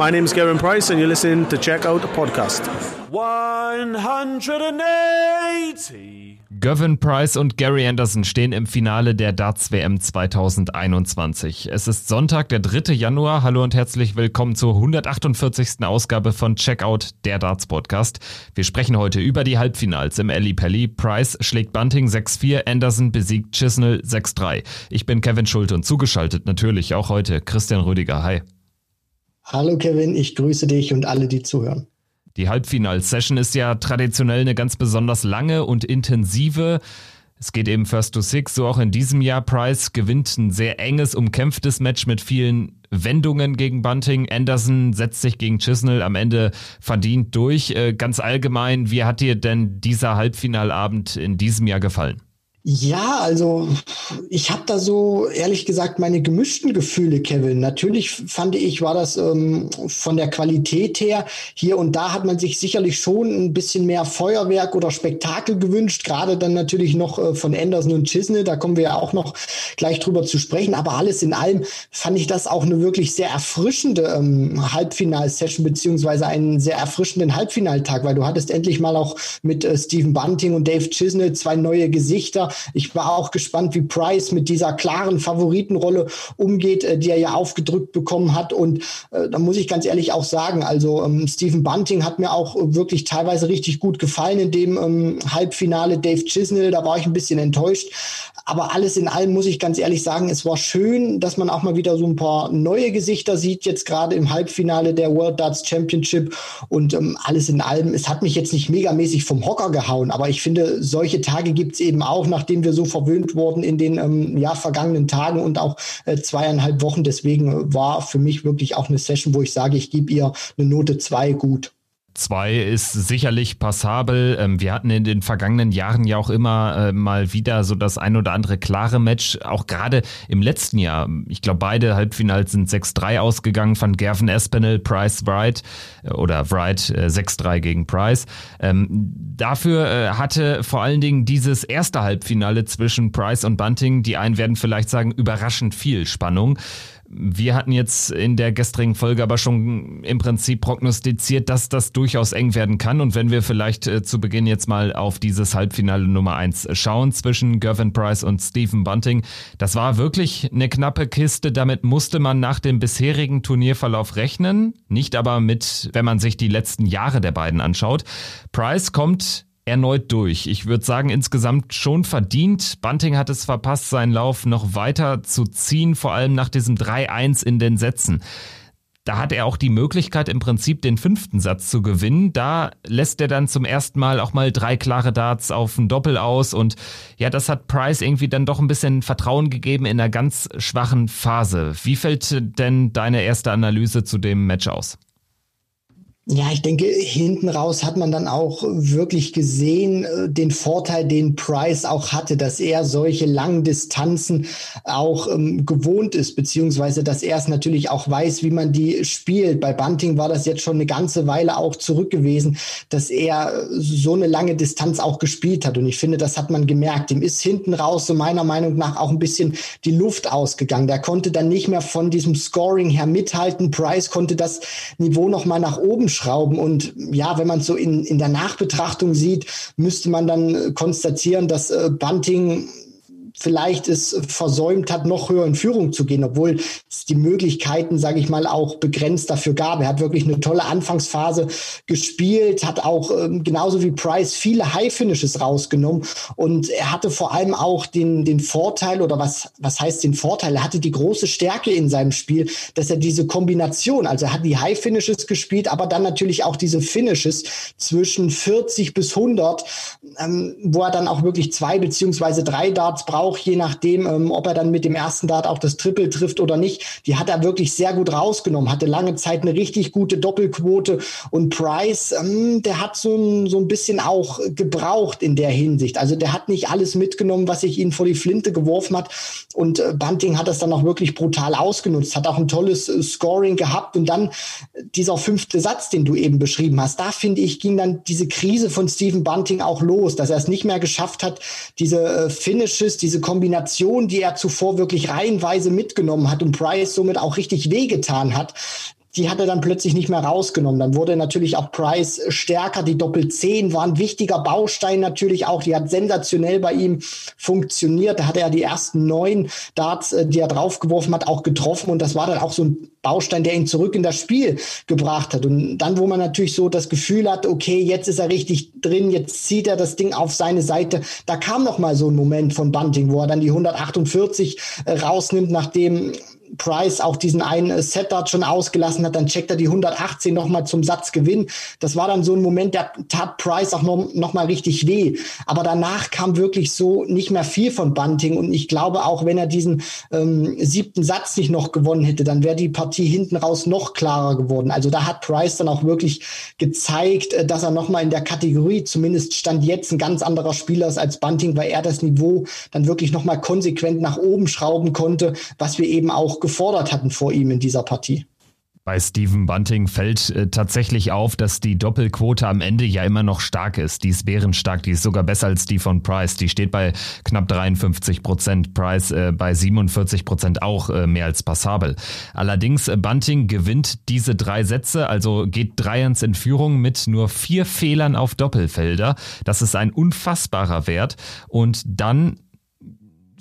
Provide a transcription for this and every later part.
My name is Gavin Price, and you're listening to Check Out the Podcast. 180. Gavin Price und Gary Anderson stehen im Finale der Darts WM 2021. Es ist Sonntag, der 3. Januar. Hallo und herzlich willkommen zur 148. Ausgabe von Checkout, der Darts Podcast. Wir sprechen heute über die Halbfinals im Ali Pelli. Price schlägt Bunting 6-4, Anderson besiegt Chisnell 6-3. Ich bin Kevin Schulte und zugeschaltet natürlich auch heute Christian Rüdiger. Hi. Hallo Kevin, ich grüße dich und alle, die zuhören. Die Halbfinal-Session ist ja traditionell eine ganz besonders lange und intensive. Es geht eben First to Six, so auch in diesem Jahr. Price gewinnt ein sehr enges, umkämpftes Match mit vielen Wendungen gegen Bunting. Anderson setzt sich gegen Chisnell am Ende verdient durch. Äh, ganz allgemein, wie hat dir denn dieser Halbfinalabend in diesem Jahr gefallen? Ja, also ich habe da so ehrlich gesagt meine gemischten Gefühle, Kevin. Natürlich fand ich, war das ähm, von der Qualität her hier und da hat man sich sicherlich schon ein bisschen mehr Feuerwerk oder Spektakel gewünscht. Gerade dann natürlich noch äh, von Anderson und Chisney, da kommen wir ja auch noch gleich drüber zu sprechen. Aber alles in allem fand ich das auch eine wirklich sehr erfrischende ähm, Halbfinal-Session beziehungsweise einen sehr erfrischenden Halbfinaltag, weil du hattest endlich mal auch mit äh, Stephen Bunting und Dave Chisney zwei neue Gesichter ich war auch gespannt, wie Price mit dieser klaren Favoritenrolle umgeht, äh, die er ja aufgedrückt bekommen hat. Und äh, da muss ich ganz ehrlich auch sagen, also ähm, Stephen Bunting hat mir auch wirklich teilweise richtig gut gefallen in dem ähm, Halbfinale. Dave Chisnell, da war ich ein bisschen enttäuscht. Aber alles in allem muss ich ganz ehrlich sagen, es war schön, dass man auch mal wieder so ein paar neue Gesichter sieht, jetzt gerade im Halbfinale der World Darts Championship. Und ähm, alles in allem, es hat mich jetzt nicht megamäßig vom Hocker gehauen, aber ich finde, solche Tage gibt es eben auch, nachdem wir so verwöhnt wurden in den ähm, ja, vergangenen Tagen und auch äh, zweieinhalb Wochen. Deswegen war für mich wirklich auch eine Session, wo ich sage, ich gebe ihr eine Note zwei gut. 2 ist sicherlich passabel. Ähm, wir hatten in den vergangenen Jahren ja auch immer äh, mal wieder so das ein oder andere klare Match. Auch gerade im letzten Jahr. Ich glaube, beide Halbfinals sind 6-3 ausgegangen von Gervin Espinel, Price Wright äh, oder Wright 6-3 äh, gegen Price. Ähm, dafür hatte vor allen Dingen dieses erste Halbfinale zwischen Price und Bunting, die einen werden vielleicht sagen, überraschend viel Spannung. Wir hatten jetzt in der gestrigen Folge aber schon im Prinzip prognostiziert, dass das durchaus eng werden kann. Und wenn wir vielleicht äh, zu Beginn jetzt mal auf dieses Halbfinale Nummer eins schauen zwischen Gervin Price und Stephen Bunting, das war wirklich eine knappe Kiste. Damit musste man nach dem bisherigen Turnierverlauf rechnen. Nicht aber mit, wenn man sich die letzten Jahre der beiden anschaut. Price kommt erneut durch. Ich würde sagen, insgesamt schon verdient. Bunting hat es verpasst, seinen Lauf noch weiter zu ziehen, vor allem nach diesem 3-1 in den Sätzen. Da hat er auch die Möglichkeit, im Prinzip den fünften Satz zu gewinnen. Da lässt er dann zum ersten Mal auch mal drei klare Darts auf ein Doppel aus. Und ja, das hat Price irgendwie dann doch ein bisschen Vertrauen gegeben in einer ganz schwachen Phase. Wie fällt denn deine erste Analyse zu dem Match aus? Ja, ich denke, hinten raus hat man dann auch wirklich gesehen, äh, den Vorteil, den Price auch hatte, dass er solche langen Distanzen auch ähm, gewohnt ist, beziehungsweise dass er es natürlich auch weiß, wie man die spielt. Bei Bunting war das jetzt schon eine ganze Weile auch zurück gewesen, dass er äh, so eine lange Distanz auch gespielt hat. Und ich finde, das hat man gemerkt. Ihm ist hinten raus, so meiner Meinung nach, auch ein bisschen die Luft ausgegangen. Der konnte dann nicht mehr von diesem Scoring her mithalten. Price konnte das Niveau noch mal nach oben schrauben. Und ja, wenn man es so in, in der Nachbetrachtung sieht, müsste man dann konstatieren, dass äh, Bunting vielleicht es versäumt hat, noch höher in Führung zu gehen, obwohl es die Möglichkeiten, sage ich mal, auch begrenzt dafür gab. Er hat wirklich eine tolle Anfangsphase gespielt, hat auch ähm, genauso wie Price viele High Finishes rausgenommen und er hatte vor allem auch den, den Vorteil oder was, was heißt den Vorteil? Er hatte die große Stärke in seinem Spiel, dass er diese Kombination, also er hat die High Finishes gespielt, aber dann natürlich auch diese Finishes zwischen 40 bis 100, ähm, wo er dann auch wirklich zwei beziehungsweise drei Darts braucht auch je nachdem, ähm, ob er dann mit dem ersten Dart auch das Triple trifft oder nicht. Die hat er wirklich sehr gut rausgenommen, hatte lange Zeit eine richtig gute Doppelquote und Price, ähm, der hat so, so ein bisschen auch gebraucht in der Hinsicht. Also der hat nicht alles mitgenommen, was sich ihn vor die Flinte geworfen hat und äh, Bunting hat das dann auch wirklich brutal ausgenutzt, hat auch ein tolles äh, Scoring gehabt und dann dieser fünfte Satz, den du eben beschrieben hast, da finde ich, ging dann diese Krise von Stephen Bunting auch los, dass er es nicht mehr geschafft hat, diese äh, Finishes, diese Kombination, die er zuvor wirklich reihenweise mitgenommen hat und Price somit auch richtig wehgetan hat, die hat er dann plötzlich nicht mehr rausgenommen. Dann wurde natürlich auch Price stärker. Die Doppel 10 war ein wichtiger Baustein natürlich auch. Die hat sensationell bei ihm funktioniert. Da hat er die ersten neun Darts, äh, die er draufgeworfen hat, auch getroffen. Und das war dann auch so ein Baustein, der ihn zurück in das Spiel gebracht hat. Und dann, wo man natürlich so das Gefühl hat, okay, jetzt ist er richtig drin, jetzt zieht er das Ding auf seine Seite. Da kam noch mal so ein Moment von Bunting, wo er dann die 148 äh, rausnimmt, nachdem Price auch diesen einen Set-Dart schon ausgelassen hat, dann checkt er die 118 nochmal zum Satzgewinn. Das war dann so ein Moment, der tat Price auch noch, noch richtig weh. Aber danach kam wirklich so nicht mehr viel von Bunting und ich glaube auch, wenn er diesen ähm, siebten Satz nicht noch gewonnen hätte, dann wäre die Partie hinten raus noch klarer geworden. Also da hat Price dann auch wirklich gezeigt, äh, dass er nochmal in der Kategorie, zumindest stand jetzt ein ganz anderer Spieler ist als Bunting, weil er das Niveau dann wirklich nochmal konsequent nach oben schrauben konnte, was wir eben auch gefordert hatten vor ihm in dieser Partie. Bei Stephen Bunting fällt äh, tatsächlich auf, dass die Doppelquote am Ende ja immer noch stark ist. Die ist bärenstark, die ist sogar besser als die von Price. Die steht bei knapp 53 Prozent, Price äh, bei 47 Prozent auch äh, mehr als passabel. Allerdings, äh, Bunting gewinnt diese drei Sätze, also geht Dreiens in Führung mit nur vier Fehlern auf Doppelfelder. Das ist ein unfassbarer Wert. Und dann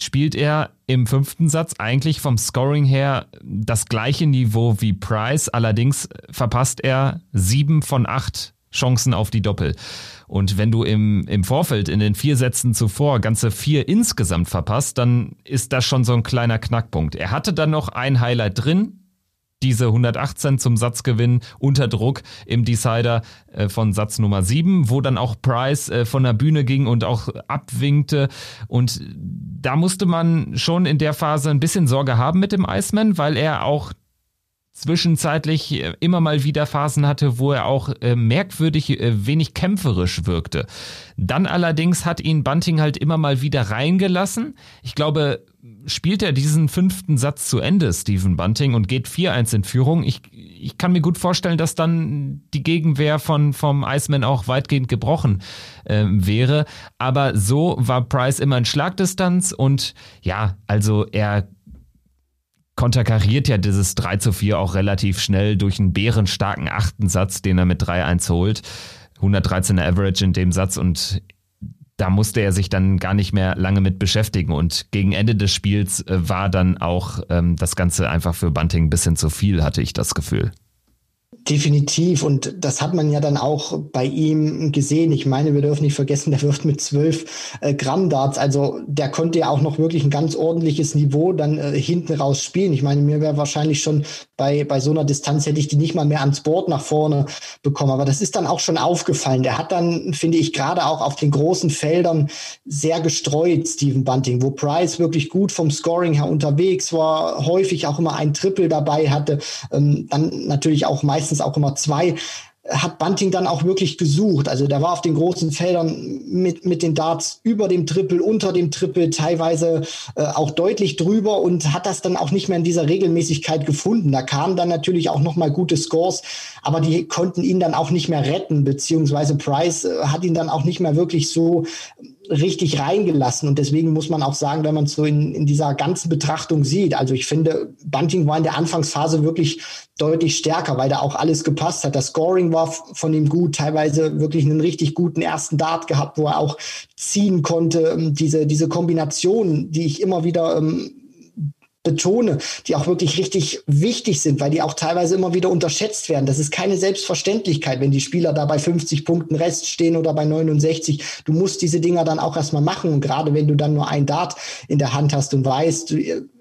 spielt er im fünften Satz eigentlich vom Scoring her das gleiche Niveau wie Price, allerdings verpasst er sieben von acht Chancen auf die Doppel. Und wenn du im, im Vorfeld in den vier Sätzen zuvor ganze vier insgesamt verpasst, dann ist das schon so ein kleiner Knackpunkt. Er hatte dann noch ein Highlight drin, diese 118 zum Satzgewinn unter Druck im Decider äh, von Satz Nummer 7, wo dann auch Price äh, von der Bühne ging und auch abwinkte. Und da musste man schon in der Phase ein bisschen Sorge haben mit dem Iceman, weil er auch zwischenzeitlich äh, immer mal wieder Phasen hatte, wo er auch äh, merkwürdig äh, wenig kämpferisch wirkte. Dann allerdings hat ihn Bunting halt immer mal wieder reingelassen. Ich glaube, spielt er diesen fünften Satz zu Ende, Stephen Bunting, und geht 4-1 in Führung. Ich, ich kann mir gut vorstellen, dass dann die Gegenwehr von, vom Iceman auch weitgehend gebrochen äh, wäre. Aber so war Price immer in Schlagdistanz und ja, also er konterkariert ja dieses 3 zu 4 auch relativ schnell durch einen bärenstarken achten Satz, den er mit 3-1 holt. 113er Average in dem Satz und da musste er sich dann gar nicht mehr lange mit beschäftigen. Und gegen Ende des Spiels äh, war dann auch ähm, das Ganze einfach für Bunting ein bisschen zu viel, hatte ich das Gefühl. Definitiv. Und das hat man ja dann auch bei ihm gesehen. Ich meine, wir dürfen nicht vergessen, der wirft mit zwölf äh, Gramm Darts. Also der konnte ja auch noch wirklich ein ganz ordentliches Niveau dann äh, hinten raus spielen. Ich meine, mir wäre wahrscheinlich schon bei, bei so einer Distanz hätte ich die nicht mal mehr ans Board nach vorne bekommen. Aber das ist dann auch schon aufgefallen. Der hat dann, finde ich, gerade auch auf den großen Feldern sehr gestreut, Stephen Bunting, wo Price wirklich gut vom Scoring her unterwegs war, häufig auch immer ein Triple dabei hatte, ähm, dann natürlich auch meistens meistens auch immer zwei, hat Bunting dann auch wirklich gesucht. Also der war auf den großen Feldern mit, mit den Darts über dem Triple, unter dem Triple, teilweise äh, auch deutlich drüber und hat das dann auch nicht mehr in dieser Regelmäßigkeit gefunden. Da kamen dann natürlich auch nochmal gute Scores, aber die konnten ihn dann auch nicht mehr retten, beziehungsweise Price äh, hat ihn dann auch nicht mehr wirklich so richtig reingelassen. Und deswegen muss man auch sagen, wenn man es so in, in dieser ganzen Betrachtung sieht, also ich finde, Bunting war in der Anfangsphase wirklich deutlich stärker, weil da auch alles gepasst hat. Das Scoring war von ihm gut, teilweise wirklich einen richtig guten ersten Dart gehabt, wo er auch ziehen konnte. Ähm, diese, diese Kombination, die ich immer wieder ähm, betone, die auch wirklich richtig wichtig sind, weil die auch teilweise immer wieder unterschätzt werden. Das ist keine Selbstverständlichkeit, wenn die Spieler da bei 50 Punkten Rest stehen oder bei 69. Du musst diese Dinger dann auch erstmal machen. Und gerade wenn du dann nur ein Dart in der Hand hast und weißt,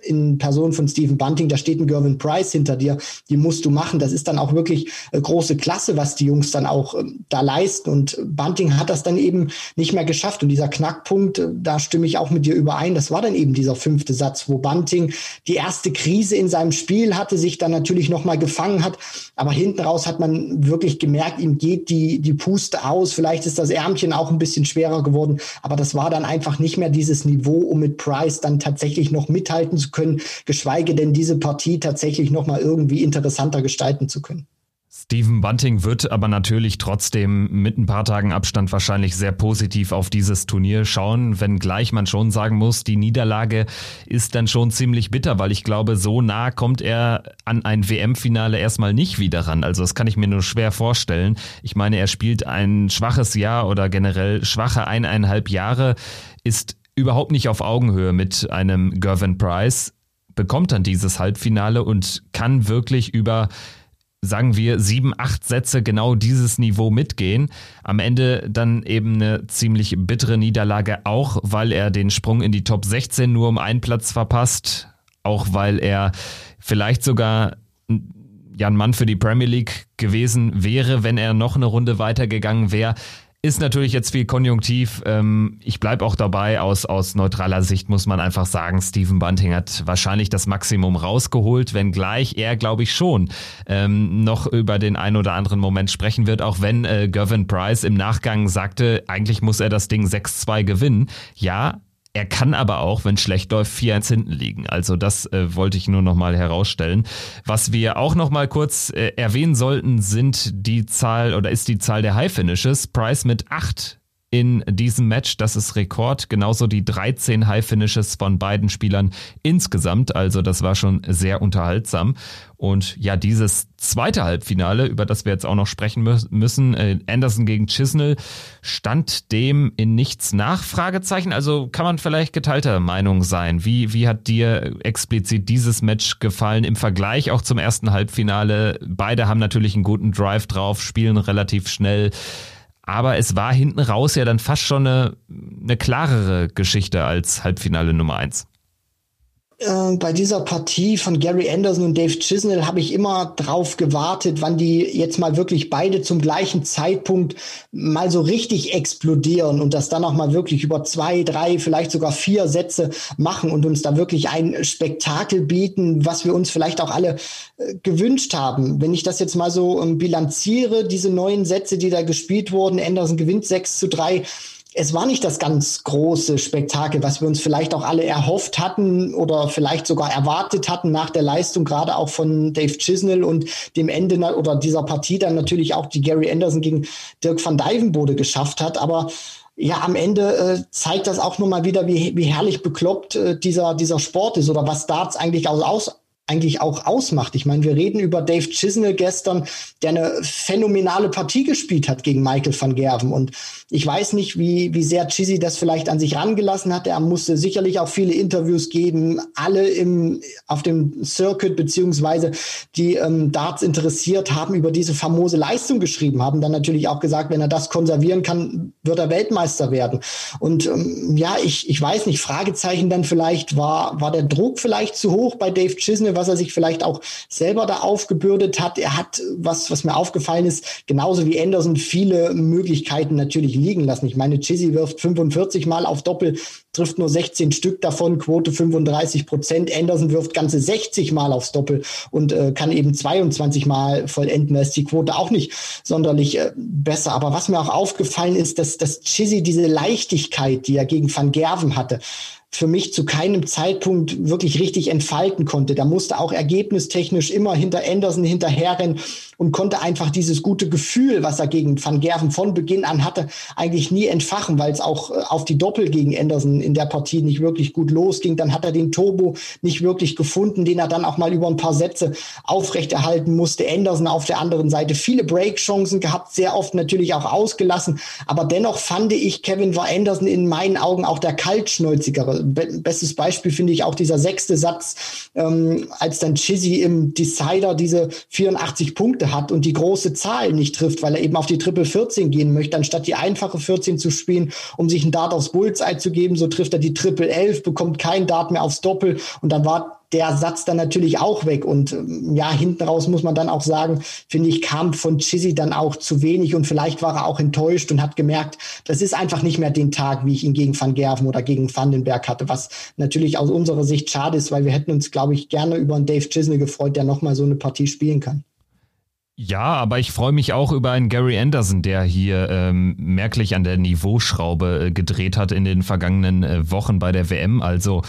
in Person von Stephen Bunting, da steht ein Gervin Price hinter dir, die musst du machen. Das ist dann auch wirklich äh, große Klasse, was die Jungs dann auch äh, da leisten. Und Bunting hat das dann eben nicht mehr geschafft. Und dieser Knackpunkt, äh, da stimme ich auch mit dir überein, das war dann eben dieser fünfte Satz, wo Bunting die erste Krise in seinem Spiel hatte, sich dann natürlich nochmal gefangen hat. Aber hinten raus hat man wirklich gemerkt, ihm geht die, die Puste aus. Vielleicht ist das Ärmchen auch ein bisschen schwerer geworden. Aber das war dann einfach nicht mehr dieses Niveau, um mit Price dann tatsächlich noch mithalten zu können, geschweige denn diese Partie tatsächlich nochmal irgendwie interessanter gestalten zu können. Stephen Bunting wird aber natürlich trotzdem mit ein paar Tagen Abstand wahrscheinlich sehr positiv auf dieses Turnier schauen, wenngleich man schon sagen muss, die Niederlage ist dann schon ziemlich bitter, weil ich glaube, so nah kommt er an ein WM-Finale erstmal nicht wieder ran. Also das kann ich mir nur schwer vorstellen. Ich meine, er spielt ein schwaches Jahr oder generell schwache eineinhalb Jahre, ist überhaupt nicht auf Augenhöhe mit einem Gervin Price, bekommt dann dieses Halbfinale und kann wirklich über sagen wir, sieben, acht Sätze genau dieses Niveau mitgehen. Am Ende dann eben eine ziemlich bittere Niederlage, auch weil er den Sprung in die Top 16 nur um einen Platz verpasst, auch weil er vielleicht sogar ja ein Mann für die Premier League gewesen wäre, wenn er noch eine Runde weitergegangen wäre. Ist natürlich jetzt viel Konjunktiv. Ähm, ich bleibe auch dabei, aus, aus neutraler Sicht muss man einfach sagen, Stephen Bunting hat wahrscheinlich das Maximum rausgeholt, wenngleich er, glaube ich, schon ähm, noch über den einen oder anderen Moment sprechen wird, auch wenn äh, Gavin Price im Nachgang sagte, eigentlich muss er das Ding 6-2 gewinnen. Ja, er kann aber auch, wenn schlecht läuft, 4-1 hinten liegen. Also das äh, wollte ich nur nochmal herausstellen. Was wir auch nochmal kurz äh, erwähnen sollten, sind die Zahl oder ist die Zahl der High Finishes. Price mit 8 in diesem Match. Das ist Rekord. Genauso die 13 High Finishes von beiden Spielern insgesamt. Also das war schon sehr unterhaltsam. Und ja, dieses zweite Halbfinale, über das wir jetzt auch noch sprechen müssen, äh, Anderson gegen Chisnell, stand dem in nichts nach? Fragezeichen. Also kann man vielleicht geteilter Meinung sein. Wie, wie hat dir explizit dieses Match gefallen im Vergleich auch zum ersten Halbfinale? Beide haben natürlich einen guten Drive drauf, spielen relativ schnell. Aber es war hinten raus ja dann fast schon eine, eine klarere Geschichte als Halbfinale Nummer eins. Äh, bei dieser Partie von Gary Anderson und Dave Chisnell habe ich immer drauf gewartet, wann die jetzt mal wirklich beide zum gleichen Zeitpunkt mal so richtig explodieren und das dann auch mal wirklich über zwei, drei, vielleicht sogar vier Sätze machen und uns da wirklich ein Spektakel bieten, was wir uns vielleicht auch alle äh, gewünscht haben. Wenn ich das jetzt mal so ähm, bilanziere, diese neuen Sätze, die da gespielt wurden, Anderson gewinnt 6 zu 3, es war nicht das ganz große Spektakel, was wir uns vielleicht auch alle erhofft hatten oder vielleicht sogar erwartet hatten nach der Leistung, gerade auch von Dave Chisnell und dem Ende oder dieser Partie dann natürlich auch die Gary Anderson gegen Dirk van Dijvenbode geschafft hat. Aber ja, am Ende äh, zeigt das auch nochmal wieder, wie, wie herrlich bekloppt äh, dieser, dieser Sport ist oder was Darts eigentlich aus, aus, eigentlich auch ausmacht. Ich meine, wir reden über Dave Chisnell gestern, der eine phänomenale Partie gespielt hat gegen Michael van Gerven. Und ich weiß nicht, wie, wie sehr Chizzy das vielleicht an sich rangelassen hat. Er musste sicherlich auch viele Interviews geben, alle im, auf dem Circuit beziehungsweise die ähm, Darts interessiert haben, über diese famose Leistung geschrieben haben. Dann natürlich auch gesagt, wenn er das konservieren kann, wird er Weltmeister werden. Und ähm, ja, ich, ich weiß nicht, Fragezeichen dann vielleicht, war, war der Druck vielleicht zu hoch bei Dave Chisnell, was er sich vielleicht auch selber da aufgebürdet hat. Er hat, was, was mir aufgefallen ist, genauso wie Anderson viele Möglichkeiten natürlich liegen lassen. Ich meine, Chizzy wirft 45 Mal auf Doppel, trifft nur 16 Stück davon, Quote 35 Prozent. Anderson wirft ganze 60 Mal aufs Doppel und äh, kann eben 22 Mal vollenden. Da ist die Quote auch nicht sonderlich äh, besser. Aber was mir auch aufgefallen ist, dass, dass Chizzy diese Leichtigkeit, die er gegen Van Gerven hatte, für mich zu keinem Zeitpunkt wirklich richtig entfalten konnte. Da musste auch ergebnistechnisch immer hinter Anderson hinterherrennen und konnte einfach dieses gute Gefühl, was er gegen Van Gerven von Beginn an hatte, eigentlich nie entfachen, weil es auch äh, auf die Doppel gegen Anderson in der Partie nicht wirklich gut losging. Dann hat er den Turbo nicht wirklich gefunden, den er dann auch mal über ein paar Sätze aufrechterhalten musste. Anderson auf der anderen Seite viele Breakchancen gehabt, sehr oft natürlich auch ausgelassen. Aber dennoch fand ich, Kevin war Anderson in meinen Augen auch der kaltschnäuzigere. Bestes Beispiel finde ich auch dieser sechste Satz, ähm, als dann Chizzy im Decider diese 84 Punkte hat und die große Zahl nicht trifft, weil er eben auf die Triple 14 gehen möchte, anstatt die einfache 14 zu spielen, um sich ein Dart aufs Bullseye zu geben, so trifft er die Triple 11, bekommt kein Dart mehr aufs Doppel und dann war der Satz dann natürlich auch weg. Und ähm, ja, hinten raus muss man dann auch sagen, finde ich, kam von Chizzy dann auch zu wenig und vielleicht war er auch enttäuscht und hat gemerkt, das ist einfach nicht mehr den Tag, wie ich ihn gegen Van Gerven oder gegen Vandenberg hatte, was natürlich aus unserer Sicht schade ist, weil wir hätten uns, glaube ich, gerne über einen Dave Chisney gefreut, der nochmal so eine Partie spielen kann. Ja, aber ich freue mich auch über einen Gary Anderson, der hier ähm, merklich an der Niveauschraube äh, gedreht hat in den vergangenen äh, Wochen bei der WM. Also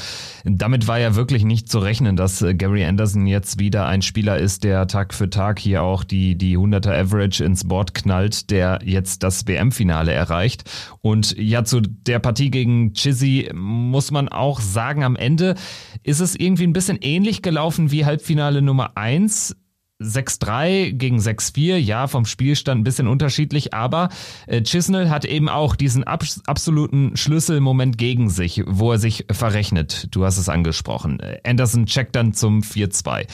damit war ja wirklich nicht zu rechnen, dass äh, Gary Anderson jetzt wieder ein Spieler ist, der Tag für Tag hier auch die, die 100er Average ins Board knallt, der jetzt das WM-Finale erreicht. Und ja, zu der Partie gegen Chizzy muss man auch sagen, am Ende ist es irgendwie ein bisschen ähnlich gelaufen wie Halbfinale Nummer eins 6-3 gegen 6-4, ja, vom Spielstand ein bisschen unterschiedlich, aber äh, Chisnell hat eben auch diesen abs absoluten Schlüsselmoment gegen sich, wo er sich verrechnet. Du hast es angesprochen. Anderson checkt dann zum 4-2.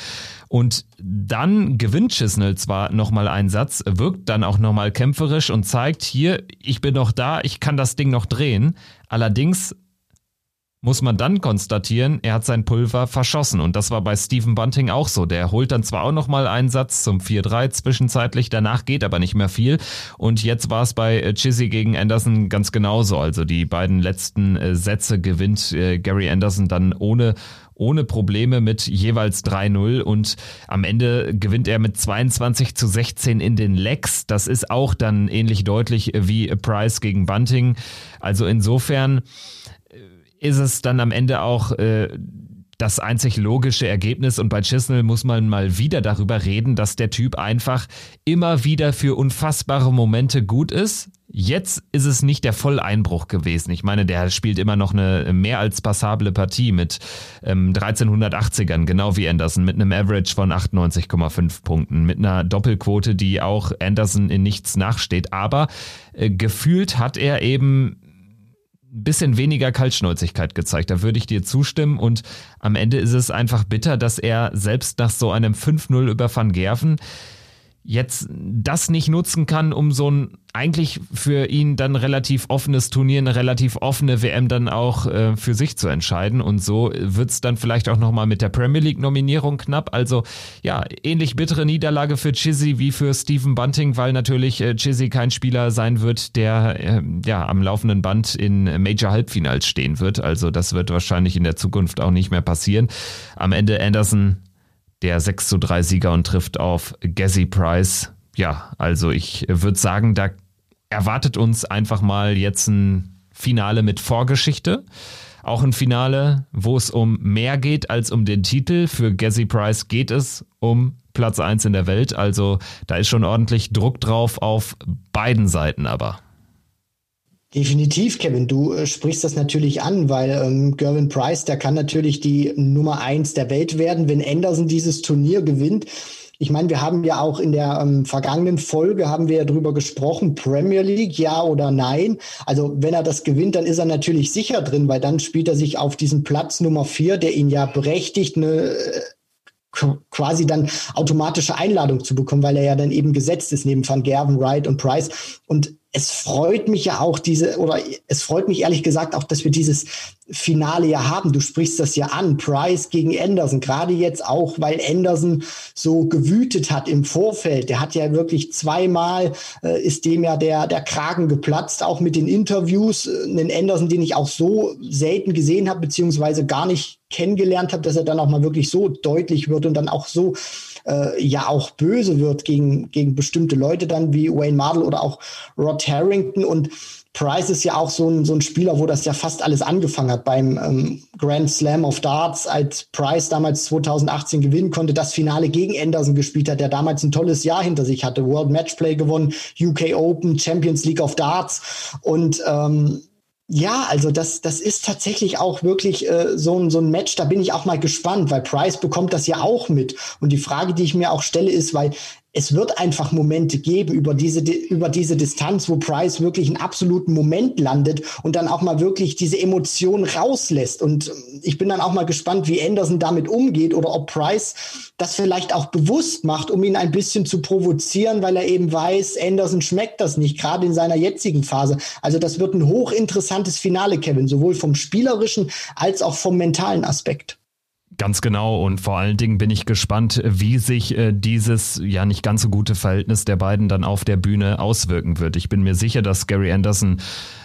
Und dann gewinnt Chisnell zwar nochmal einen Satz, wirkt dann auch nochmal kämpferisch und zeigt hier, ich bin noch da, ich kann das Ding noch drehen. Allerdings muss man dann konstatieren, er hat sein Pulver verschossen. Und das war bei Stephen Bunting auch so. Der holt dann zwar auch nochmal einen Satz zum 4-3 zwischenzeitlich, danach geht aber nicht mehr viel. Und jetzt war es bei äh, Chizzy gegen Anderson ganz genauso. Also die beiden letzten äh, Sätze gewinnt äh, Gary Anderson dann ohne ohne Probleme mit jeweils 3-0 und am Ende gewinnt er mit 22 zu 16 in den Legs. Das ist auch dann ähnlich deutlich wie Price gegen Bunting. Also insofern ist es dann am Ende auch äh, das einzig logische Ergebnis und bei Chisnell muss man mal wieder darüber reden, dass der Typ einfach immer wieder für unfassbare Momente gut ist. Jetzt ist es nicht der Volleinbruch gewesen. Ich meine, der spielt immer noch eine mehr als passable Partie mit ähm, 1380ern, genau wie Anderson, mit einem Average von 98,5 Punkten, mit einer Doppelquote, die auch Anderson in nichts nachsteht. Aber äh, gefühlt hat er eben bisschen weniger Kaltschnäuzigkeit gezeigt. Da würde ich dir zustimmen. Und am Ende ist es einfach bitter, dass er selbst nach so einem 5-0 über Van Gerven jetzt das nicht nutzen kann, um so ein eigentlich für ihn dann relativ offenes Turnier, eine relativ offene WM dann auch äh, für sich zu entscheiden. Und so wird's dann vielleicht auch nochmal mit der Premier League-Nominierung knapp. Also ja, ähnlich bittere Niederlage für Chizzy wie für Stephen Bunting, weil natürlich äh, Chizzy kein Spieler sein wird, der äh, ja am laufenden Band in Major-Halbfinals stehen wird. Also das wird wahrscheinlich in der Zukunft auch nicht mehr passieren. Am Ende Anderson der 6 zu 3 Sieger und trifft auf Gazzy Price. Ja, also ich würde sagen, da erwartet uns einfach mal jetzt ein Finale mit Vorgeschichte. Auch ein Finale, wo es um mehr geht als um den Titel. Für Gazzy Price geht es um Platz 1 in der Welt. Also da ist schon ordentlich Druck drauf auf beiden Seiten aber. Definitiv, Kevin. Du äh, sprichst das natürlich an, weil ähm, Gervin Price, der kann natürlich die Nummer eins der Welt werden, wenn Anderson dieses Turnier gewinnt. Ich meine, wir haben ja auch in der ähm, vergangenen Folge haben wir ja drüber gesprochen, Premier League, ja oder nein. Also wenn er das gewinnt, dann ist er natürlich sicher drin, weil dann spielt er sich auf diesen Platz Nummer vier, der ihn ja berechtigt, eine äh, quasi dann automatische Einladung zu bekommen, weil er ja dann eben gesetzt ist neben Van Gerven, Wright und Price. Und es freut mich ja auch diese, oder es freut mich ehrlich gesagt auch, dass wir dieses Finale ja haben. Du sprichst das ja an, Price gegen Anderson, gerade jetzt auch, weil Anderson so gewütet hat im Vorfeld. Der hat ja wirklich zweimal, äh, ist dem ja der, der Kragen geplatzt, auch mit den Interviews. Äh, einen Anderson, den ich auch so selten gesehen habe, beziehungsweise gar nicht kennengelernt habe, dass er dann auch mal wirklich so deutlich wird und dann auch so äh, ja auch böse wird gegen, gegen bestimmte Leute dann wie Wayne Mardell oder auch Rod Harrington. Und Price ist ja auch so ein, so ein Spieler, wo das ja fast alles angefangen hat beim ähm, Grand Slam of Darts, als Price damals 2018 gewinnen konnte, das Finale gegen Anderson gespielt hat, der damals ein tolles Jahr hinter sich hatte, World Matchplay gewonnen, UK Open, Champions League of Darts. Und ähm, ja, also das, das ist tatsächlich auch wirklich äh, so, ein, so ein Match, da bin ich auch mal gespannt, weil Price bekommt das ja auch mit. Und die Frage, die ich mir auch stelle, ist, weil es wird einfach Momente geben über diese, über diese Distanz, wo Price wirklich einen absoluten Moment landet und dann auch mal wirklich diese Emotionen rauslässt. Und ich bin dann auch mal gespannt, wie Anderson damit umgeht oder ob Price das vielleicht auch bewusst macht, um ihn ein bisschen zu provozieren, weil er eben weiß, Anderson schmeckt das nicht, gerade in seiner jetzigen Phase. Also das wird ein hochinteressantes Finale, Kevin, sowohl vom spielerischen als auch vom mentalen Aspekt. Ganz genau und vor allen Dingen bin ich gespannt, wie sich äh, dieses ja nicht ganz so gute Verhältnis der beiden dann auf der Bühne auswirken wird. Ich bin mir sicher, dass Gary Anderson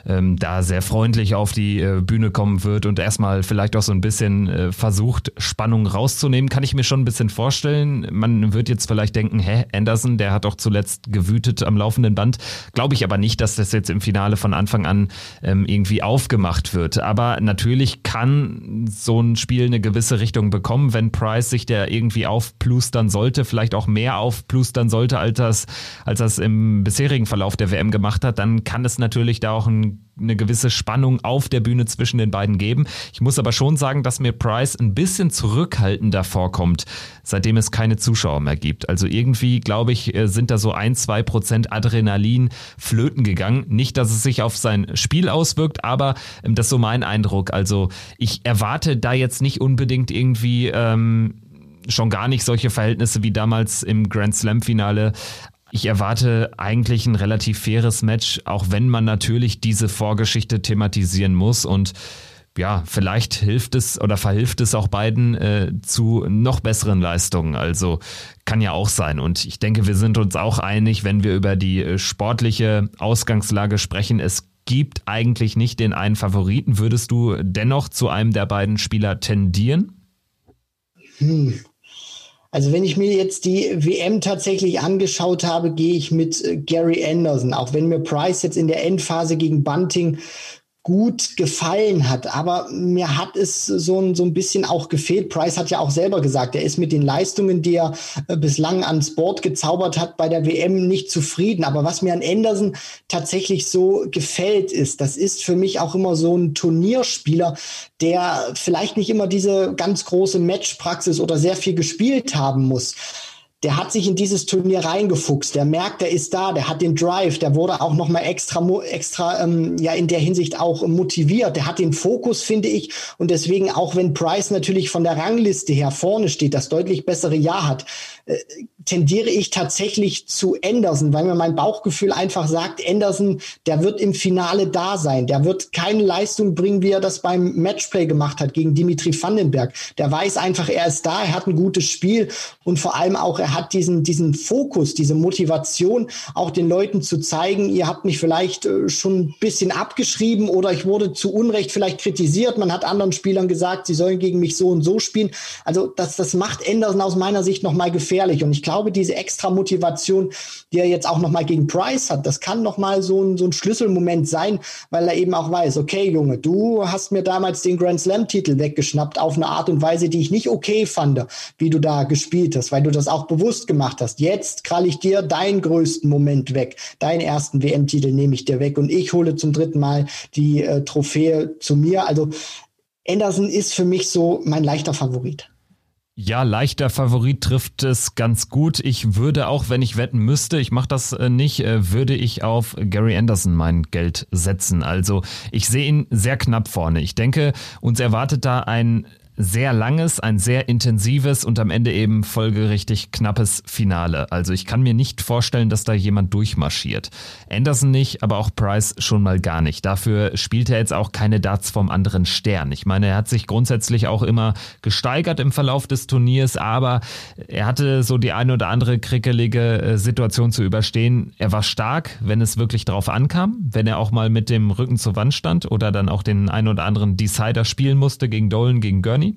ähm, da sehr freundlich auf die äh, Bühne kommen wird und erstmal vielleicht auch so ein bisschen äh, versucht, Spannung rauszunehmen. Kann ich mir schon ein bisschen vorstellen. Man wird jetzt vielleicht denken, hä, Anderson, der hat doch zuletzt gewütet am laufenden Band. Glaube ich aber nicht, dass das jetzt im Finale von Anfang an ähm, irgendwie aufgemacht wird. Aber natürlich kann so ein Spiel eine gewisse Richtung bekommen, wenn Price sich der irgendwie aufplustern sollte, vielleicht auch mehr aufplustern sollte, als das, als das im bisherigen Verlauf der WM gemacht hat, dann kann es natürlich da auch ein eine gewisse Spannung auf der Bühne zwischen den beiden geben. Ich muss aber schon sagen, dass mir Price ein bisschen zurückhaltender vorkommt, seitdem es keine Zuschauer mehr gibt. Also irgendwie, glaube ich, äh, sind da so ein, zwei Prozent Adrenalin flöten gegangen. Nicht, dass es sich auf sein Spiel auswirkt, aber ähm, das ist so mein Eindruck. Also ich erwarte da jetzt nicht unbedingt irgendwie ähm, schon gar nicht solche Verhältnisse wie damals im Grand Slam Finale. Ich erwarte eigentlich ein relativ faires Match, auch wenn man natürlich diese Vorgeschichte thematisieren muss und ja, vielleicht hilft es oder verhilft es auch beiden äh, zu noch besseren Leistungen. Also kann ja auch sein. Und ich denke, wir sind uns auch einig, wenn wir über die äh, sportliche Ausgangslage sprechen. Es gibt eigentlich nicht den einen Favoriten. Würdest du dennoch zu einem der beiden Spieler tendieren? Hm. Also wenn ich mir jetzt die WM tatsächlich angeschaut habe, gehe ich mit äh, Gary Anderson, auch wenn mir Price jetzt in der Endphase gegen Bunting gut gefallen hat. Aber mir hat es so ein, so ein bisschen auch gefehlt. Price hat ja auch selber gesagt, er ist mit den Leistungen, die er äh, bislang ans Board gezaubert hat, bei der WM nicht zufrieden. Aber was mir an Anderson tatsächlich so gefällt, ist, das ist für mich auch immer so ein Turnierspieler, der vielleicht nicht immer diese ganz große Matchpraxis oder sehr viel gespielt haben muss der hat sich in dieses Turnier reingefuchst. Der merkt, der ist da, der hat den Drive, der wurde auch noch mal extra, extra ähm, ja in der Hinsicht auch motiviert. Der hat den Fokus, finde ich, und deswegen auch wenn Price natürlich von der Rangliste her vorne steht, das deutlich bessere Jahr hat, äh, tendiere ich tatsächlich zu Anderson, weil mir mein Bauchgefühl einfach sagt, Anderson, der wird im Finale da sein. Der wird keine Leistung bringen, wie er das beim Matchplay gemacht hat gegen Dimitri Vandenberg. Der weiß einfach, er ist da, er hat ein gutes Spiel und vor allem auch, er hat diesen, diesen Fokus, diese Motivation, auch den Leuten zu zeigen, ihr habt mich vielleicht äh, schon ein bisschen abgeschrieben oder ich wurde zu Unrecht vielleicht kritisiert. Man hat anderen Spielern gesagt, sie sollen gegen mich so und so spielen. Also das, das macht Anderson aus meiner Sicht nochmal gefährlich und ich glaube, diese extra Motivation, die er jetzt auch nochmal gegen Price hat, das kann nochmal so ein, so ein Schlüsselmoment sein, weil er eben auch weiß, okay, Junge, du hast mir damals den Grand Slam-Titel weggeschnappt auf eine Art und Weise, die ich nicht okay fand, wie du da gespielt hast, weil du das auch bewusst gemacht hast. Jetzt krall ich dir deinen größten Moment weg. Deinen ersten WM-Titel nehme ich dir weg und ich hole zum dritten Mal die äh, Trophäe zu mir. Also Anderson ist für mich so mein leichter Favorit. Ja, leichter Favorit trifft es ganz gut. Ich würde auch, wenn ich wetten müsste, ich mache das äh, nicht, äh, würde ich auf Gary Anderson mein Geld setzen. Also ich sehe ihn sehr knapp vorne. Ich denke, uns erwartet da ein sehr langes, ein sehr intensives und am Ende eben folgerichtig knappes Finale. Also ich kann mir nicht vorstellen, dass da jemand durchmarschiert. Anderson nicht, aber auch Price schon mal gar nicht. Dafür spielt er jetzt auch keine Darts vom anderen Stern. Ich meine, er hat sich grundsätzlich auch immer gesteigert im Verlauf des Turniers, aber er hatte so die eine oder andere krickelige äh, Situation zu überstehen. Er war stark, wenn es wirklich drauf ankam, wenn er auch mal mit dem Rücken zur Wand stand oder dann auch den ein oder anderen Decider spielen musste gegen Dolan, gegen Gurney.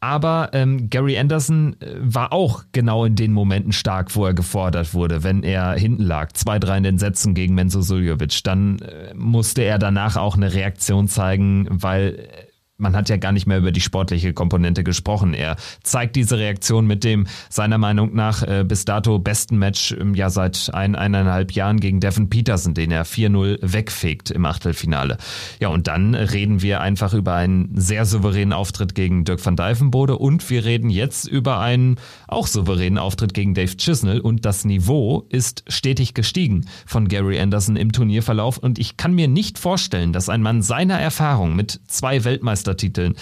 Aber ähm, Gary Anderson äh, war auch genau in den Momenten stark, wo er gefordert wurde, wenn er hinten lag, zwei, drei in den Sätzen gegen Menzo Suljovic. Dann äh, musste er danach auch eine Reaktion zeigen, weil äh, man hat ja gar nicht mehr über die sportliche Komponente gesprochen. Er zeigt diese Reaktion mit dem seiner Meinung nach äh, bis dato besten Match im Jahr seit ein, eineinhalb Jahren gegen Devin Peterson, den er 4-0 wegfegt im Achtelfinale. Ja, und dann reden wir einfach über einen sehr souveränen Auftritt gegen Dirk van Dijvenbode und wir reden jetzt über einen auch souveränen Auftritt gegen Dave Chisnell und das Niveau ist stetig gestiegen von Gary Anderson im Turnierverlauf und ich kann mir nicht vorstellen, dass ein Mann seiner Erfahrung mit zwei Weltmeistertiteln,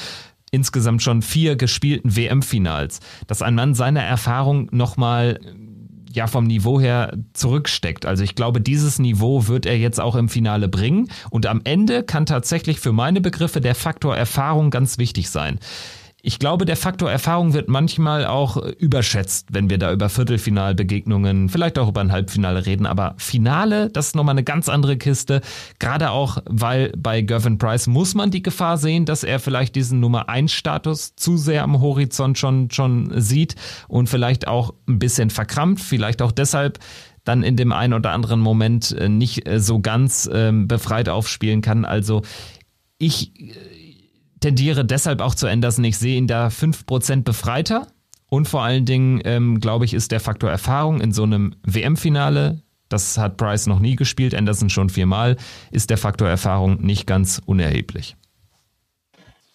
insgesamt schon vier gespielten WM-Finals, dass ein Mann seiner Erfahrung nochmal ja vom Niveau her zurücksteckt. Also ich glaube, dieses Niveau wird er jetzt auch im Finale bringen und am Ende kann tatsächlich für meine Begriffe der Faktor Erfahrung ganz wichtig sein. Ich glaube, der Faktor Erfahrung wird manchmal auch überschätzt, wenn wir da über Viertelfinalbegegnungen, vielleicht auch über ein Halbfinale reden. Aber Finale, das ist nochmal eine ganz andere Kiste. Gerade auch, weil bei Gervin Price muss man die Gefahr sehen, dass er vielleicht diesen Nummer 1 Status zu sehr am Horizont schon, schon sieht und vielleicht auch ein bisschen verkrampft, vielleicht auch deshalb dann in dem einen oder anderen Moment äh, nicht äh, so ganz ähm, befreit aufspielen kann. Also ich äh, tendiere deshalb auch zu Anderson. Ich sehe ihn da 5% befreiter. Und vor allen Dingen, ähm, glaube ich, ist der Faktor Erfahrung in so einem WM-Finale, das hat Price noch nie gespielt, Anderson schon viermal, ist der Faktor Erfahrung nicht ganz unerheblich.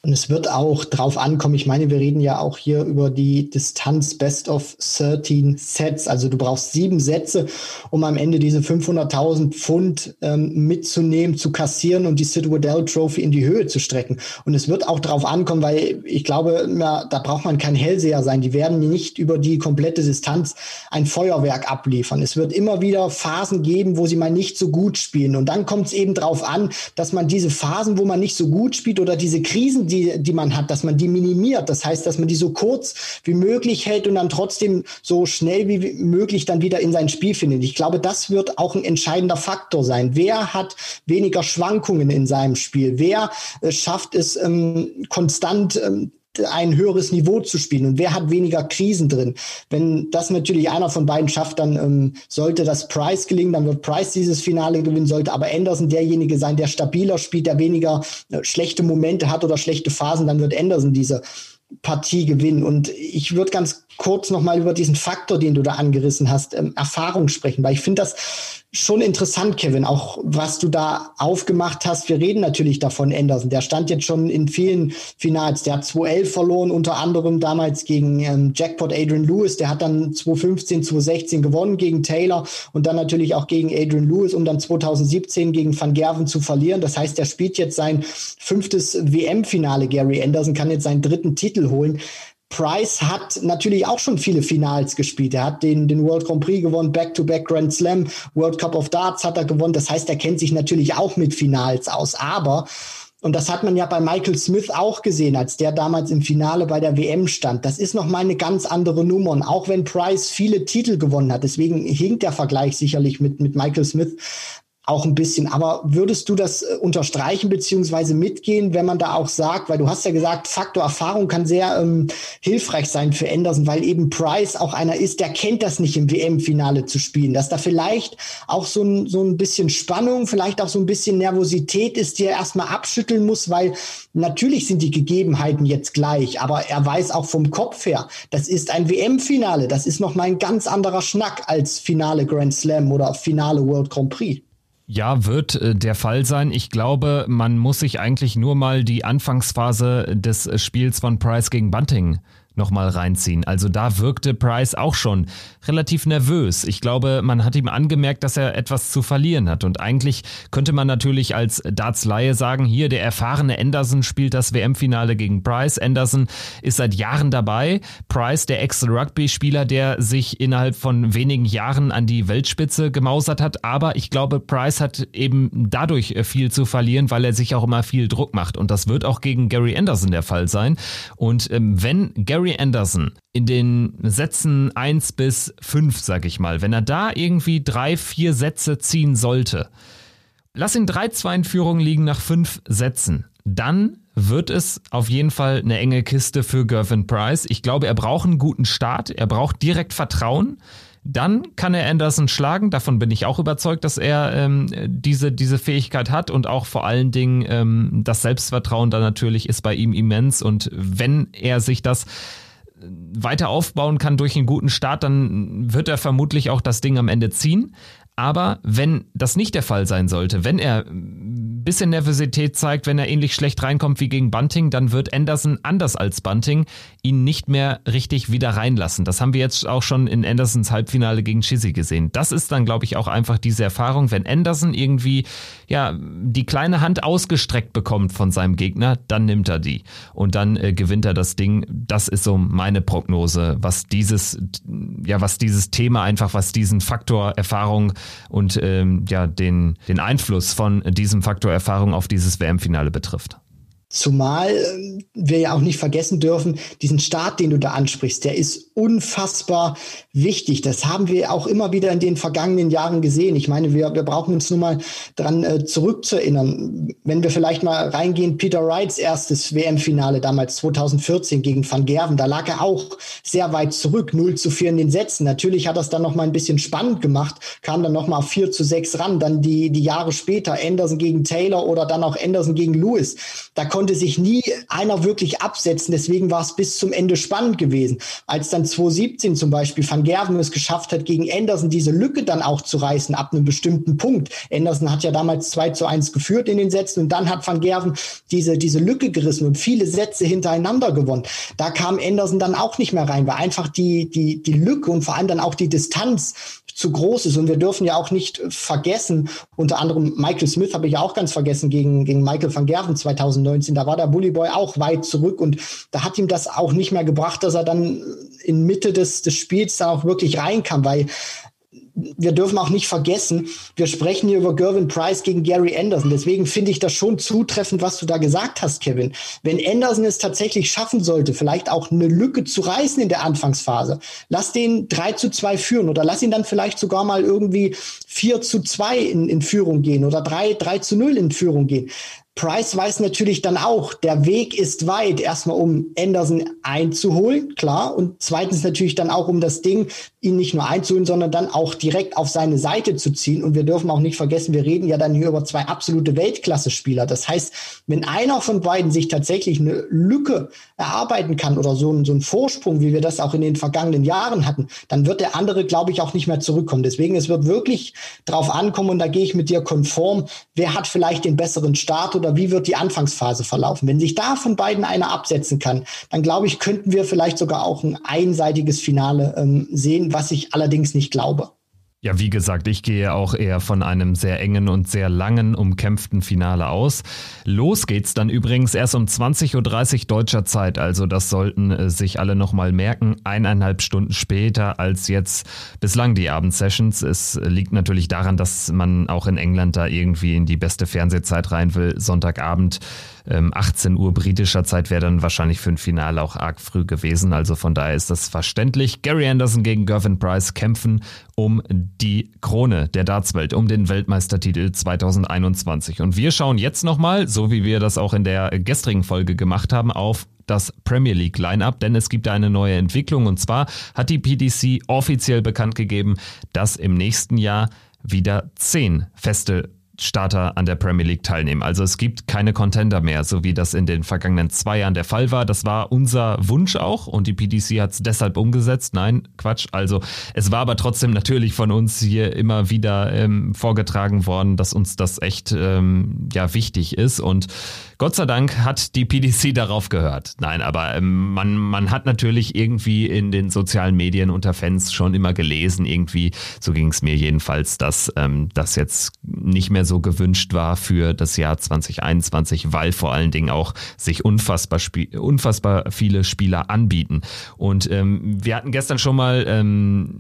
Und es wird auch drauf ankommen. Ich meine, wir reden ja auch hier über die Distanz Best of 13 Sets. Also du brauchst sieben Sätze, um am Ende diese 500.000 Pfund ähm, mitzunehmen, zu kassieren und die Sid Waddell Trophy in die Höhe zu strecken. Und es wird auch drauf ankommen, weil ich glaube, na, da braucht man kein Hellseher sein. Die werden nicht über die komplette Distanz ein Feuerwerk abliefern. Es wird immer wieder Phasen geben, wo sie mal nicht so gut spielen. Und dann kommt es eben drauf an, dass man diese Phasen, wo man nicht so gut spielt oder diese Krisen, die, die man hat, dass man die minimiert. Das heißt, dass man die so kurz wie möglich hält und dann trotzdem so schnell wie möglich dann wieder in sein Spiel findet. Ich glaube, das wird auch ein entscheidender Faktor sein. Wer hat weniger Schwankungen in seinem Spiel? Wer äh, schafft es ähm, konstant ähm, ein höheres Niveau zu spielen und wer hat weniger Krisen drin. Wenn das natürlich einer von beiden schafft, dann ähm, sollte das Price gelingen, dann wird Price dieses Finale gewinnen, sollte aber Anderson derjenige sein, der stabiler spielt, der weniger äh, schlechte Momente hat oder schlechte Phasen, dann wird Anderson diese Partie gewinnen. Und ich würde ganz kurz nochmal über diesen Faktor, den du da angerissen hast, ähm, Erfahrung sprechen, weil ich finde das schon interessant, Kevin, auch was du da aufgemacht hast. Wir reden natürlich davon, Anderson. Der stand jetzt schon in vielen Finals. Der hat 2011 verloren, unter anderem damals gegen ähm, Jackpot Adrian Lewis. Der hat dann 2015, 2016 gewonnen gegen Taylor und dann natürlich auch gegen Adrian Lewis, um dann 2017 gegen Van Gerven zu verlieren. Das heißt, er spielt jetzt sein fünftes WM-Finale. Gary Anderson kann jetzt seinen dritten Titel holen. Price hat natürlich auch schon viele Finals gespielt. Er hat den, den World Grand Prix gewonnen, Back-to-Back -back Grand Slam, World Cup of Darts hat er gewonnen. Das heißt, er kennt sich natürlich auch mit Finals aus. Aber, und das hat man ja bei Michael Smith auch gesehen, als der damals im Finale bei der WM stand. Das ist nochmal eine ganz andere Nummer. Und auch wenn Price viele Titel gewonnen hat, deswegen hinkt der Vergleich sicherlich mit, mit Michael Smith, auch ein bisschen. Aber würdest du das äh, unterstreichen beziehungsweise mitgehen, wenn man da auch sagt, weil du hast ja gesagt, Faktor Erfahrung kann sehr ähm, hilfreich sein für Anderson, weil eben Price auch einer ist, der kennt das nicht im WM-Finale zu spielen, dass da vielleicht auch so ein, so ein bisschen Spannung, vielleicht auch so ein bisschen Nervosität ist, die er erstmal abschütteln muss, weil natürlich sind die Gegebenheiten jetzt gleich, aber er weiß auch vom Kopf her, das ist ein WM-Finale, das ist noch mal ein ganz anderer Schnack als Finale Grand Slam oder Finale World Grand Prix. Ja, wird äh, der Fall sein. Ich glaube, man muss sich eigentlich nur mal die Anfangsphase des Spiels von Price gegen Bunting nochmal reinziehen. Also da wirkte Price auch schon relativ nervös. Ich glaube, man hat ihm angemerkt, dass er etwas zu verlieren hat. Und eigentlich könnte man natürlich als Darts-Laie sagen, hier der erfahrene Anderson spielt das WM-Finale gegen Price. Anderson ist seit Jahren dabei. Price, der Ex-Rugby-Spieler, der sich innerhalb von wenigen Jahren an die Weltspitze gemausert hat. Aber ich glaube, Price hat eben dadurch viel zu verlieren, weil er sich auch immer viel Druck macht. Und das wird auch gegen Gary Anderson der Fall sein. Und ähm, wenn Gary Gary Anderson in den Sätzen 1 bis 5, sag ich mal, wenn er da irgendwie drei, vier Sätze ziehen sollte, lass ihn 3-2 in Führung liegen nach fünf Sätzen, dann wird es auf jeden Fall eine enge Kiste für Gervin Price. Ich glaube, er braucht einen guten Start, er braucht direkt Vertrauen. Dann kann er Anderson schlagen. Davon bin ich auch überzeugt, dass er ähm, diese, diese Fähigkeit hat und auch vor allen Dingen ähm, das Selbstvertrauen da natürlich ist bei ihm immens. Und wenn er sich das weiter aufbauen kann durch einen guten Start, dann wird er vermutlich auch das Ding am Ende ziehen. Aber wenn das nicht der Fall sein sollte, wenn er bisschen Nervosität zeigt, wenn er ähnlich schlecht reinkommt wie gegen Bunting, dann wird Anderson anders als Bunting ihn nicht mehr richtig wieder reinlassen. Das haben wir jetzt auch schon in Andersons Halbfinale gegen Chizzy gesehen. Das ist dann, glaube ich, auch einfach diese Erfahrung, wenn Anderson irgendwie ja die kleine Hand ausgestreckt bekommt von seinem Gegner, dann nimmt er die und dann äh, gewinnt er das Ding. Das ist so meine Prognose, was dieses ja was dieses Thema einfach, was diesen Faktor Erfahrung und ähm, ja den, den Einfluss von diesem Faktor Erfahrung auf dieses WM-Finale betrifft. Zumal äh, wir ja auch nicht vergessen dürfen, diesen Start, den du da ansprichst, der ist unfassbar wichtig. Das haben wir auch immer wieder in den vergangenen Jahren gesehen. Ich meine, wir, wir brauchen uns nur mal dran äh, zurückzuerinnern. Wenn wir vielleicht mal reingehen, Peter Wrights erstes WM-Finale damals 2014 gegen Van Gerven, da lag er auch sehr weit zurück, 0 zu 4 in den Sätzen. Natürlich hat das dann noch mal ein bisschen spannend gemacht, kam dann noch mal 4 zu 6 ran. Dann die, die Jahre später Anderson gegen Taylor oder dann auch Anderson gegen Lewis. Da konnte sich nie einer wirklich absetzen. Deswegen war es bis zum Ende spannend gewesen. Als dann 2017 zum Beispiel Van Gerven es geschafft hat, gegen Anderson diese Lücke dann auch zu reißen ab einem bestimmten Punkt. Anderson hat ja damals 2 zu 1 geführt in den Sätzen und dann hat Van Gerven diese, diese Lücke gerissen und viele Sätze hintereinander gewonnen. Da kam Anderson dann auch nicht mehr rein, weil einfach die, die, die Lücke und vor allem dann auch die Distanz zu groß ist. Und wir dürfen ja auch nicht vergessen, unter anderem Michael Smith habe ich ja auch ganz vergessen gegen, gegen Michael van Gerven 2019. Da war der Bully Boy auch weit zurück und da hat ihm das auch nicht mehr gebracht, dass er dann in Mitte des, des Spiels da auch wirklich reinkam, weil wir dürfen auch nicht vergessen, wir sprechen hier über Gervin Price gegen Gary Anderson. Deswegen finde ich das schon zutreffend, was du da gesagt hast, Kevin. Wenn Anderson es tatsächlich schaffen sollte, vielleicht auch eine Lücke zu reißen in der Anfangsphase, lass den 3 zu 2 führen oder lass ihn dann vielleicht sogar mal irgendwie 4 zu 2 in, in Führung gehen oder 3, 3 zu 0 in Führung gehen. Price weiß natürlich dann auch, der Weg ist weit, erstmal um Anderson einzuholen, klar, und zweitens natürlich dann auch um das Ding, ihn nicht nur einzuholen, sondern dann auch direkt auf seine Seite zu ziehen. Und wir dürfen auch nicht vergessen, wir reden ja dann hier über zwei absolute Weltklasse-Spieler. Das heißt, wenn einer von beiden sich tatsächlich eine Lücke erarbeiten kann oder so, so einen Vorsprung, wie wir das auch in den vergangenen Jahren hatten, dann wird der andere, glaube ich, auch nicht mehr zurückkommen. Deswegen, es wird wirklich drauf ankommen, und da gehe ich mit dir konform, wer hat vielleicht den besseren Start oder wie wird die Anfangsphase verlaufen. Wenn sich da von beiden einer absetzen kann, dann glaube ich, könnten wir vielleicht sogar auch ein einseitiges Finale ähm, sehen, was ich allerdings nicht glaube. Ja, wie gesagt, ich gehe auch eher von einem sehr engen und sehr langen, umkämpften Finale aus. Los geht's dann übrigens erst um 20.30 Uhr deutscher Zeit, also das sollten äh, sich alle nochmal merken. Eineinhalb Stunden später als jetzt bislang die Abendsessions. Es liegt natürlich daran, dass man auch in England da irgendwie in die beste Fernsehzeit rein will. Sonntagabend 18 ähm, Uhr britischer Zeit wäre dann wahrscheinlich für ein Finale auch arg früh gewesen. Also von daher ist das verständlich. Gary Anderson gegen Gervin Price kämpfen um die Krone der Dartswelt, um den Weltmeistertitel 2021. Und wir schauen jetzt nochmal, so wie wir das auch in der gestrigen Folge gemacht haben, auf das Premier League Lineup, denn es gibt eine neue Entwicklung und zwar hat die PDC offiziell bekannt gegeben, dass im nächsten Jahr wieder zehn feste Starter an der Premier League teilnehmen. Also es gibt keine Contender mehr, so wie das in den vergangenen zwei Jahren der Fall war. Das war unser Wunsch auch und die PDC hat es deshalb umgesetzt. Nein, Quatsch. Also es war aber trotzdem natürlich von uns hier immer wieder ähm, vorgetragen worden, dass uns das echt ähm, ja wichtig ist und Gott sei Dank hat die PDC darauf gehört. Nein, aber ähm, man, man hat natürlich irgendwie in den sozialen Medien unter Fans schon immer gelesen, irgendwie, so ging es mir jedenfalls, dass ähm, das jetzt nicht mehr so gewünscht war für das Jahr 2021, weil vor allen Dingen auch sich unfassbar, unfassbar viele Spieler anbieten. Und ähm, wir hatten gestern schon mal ähm,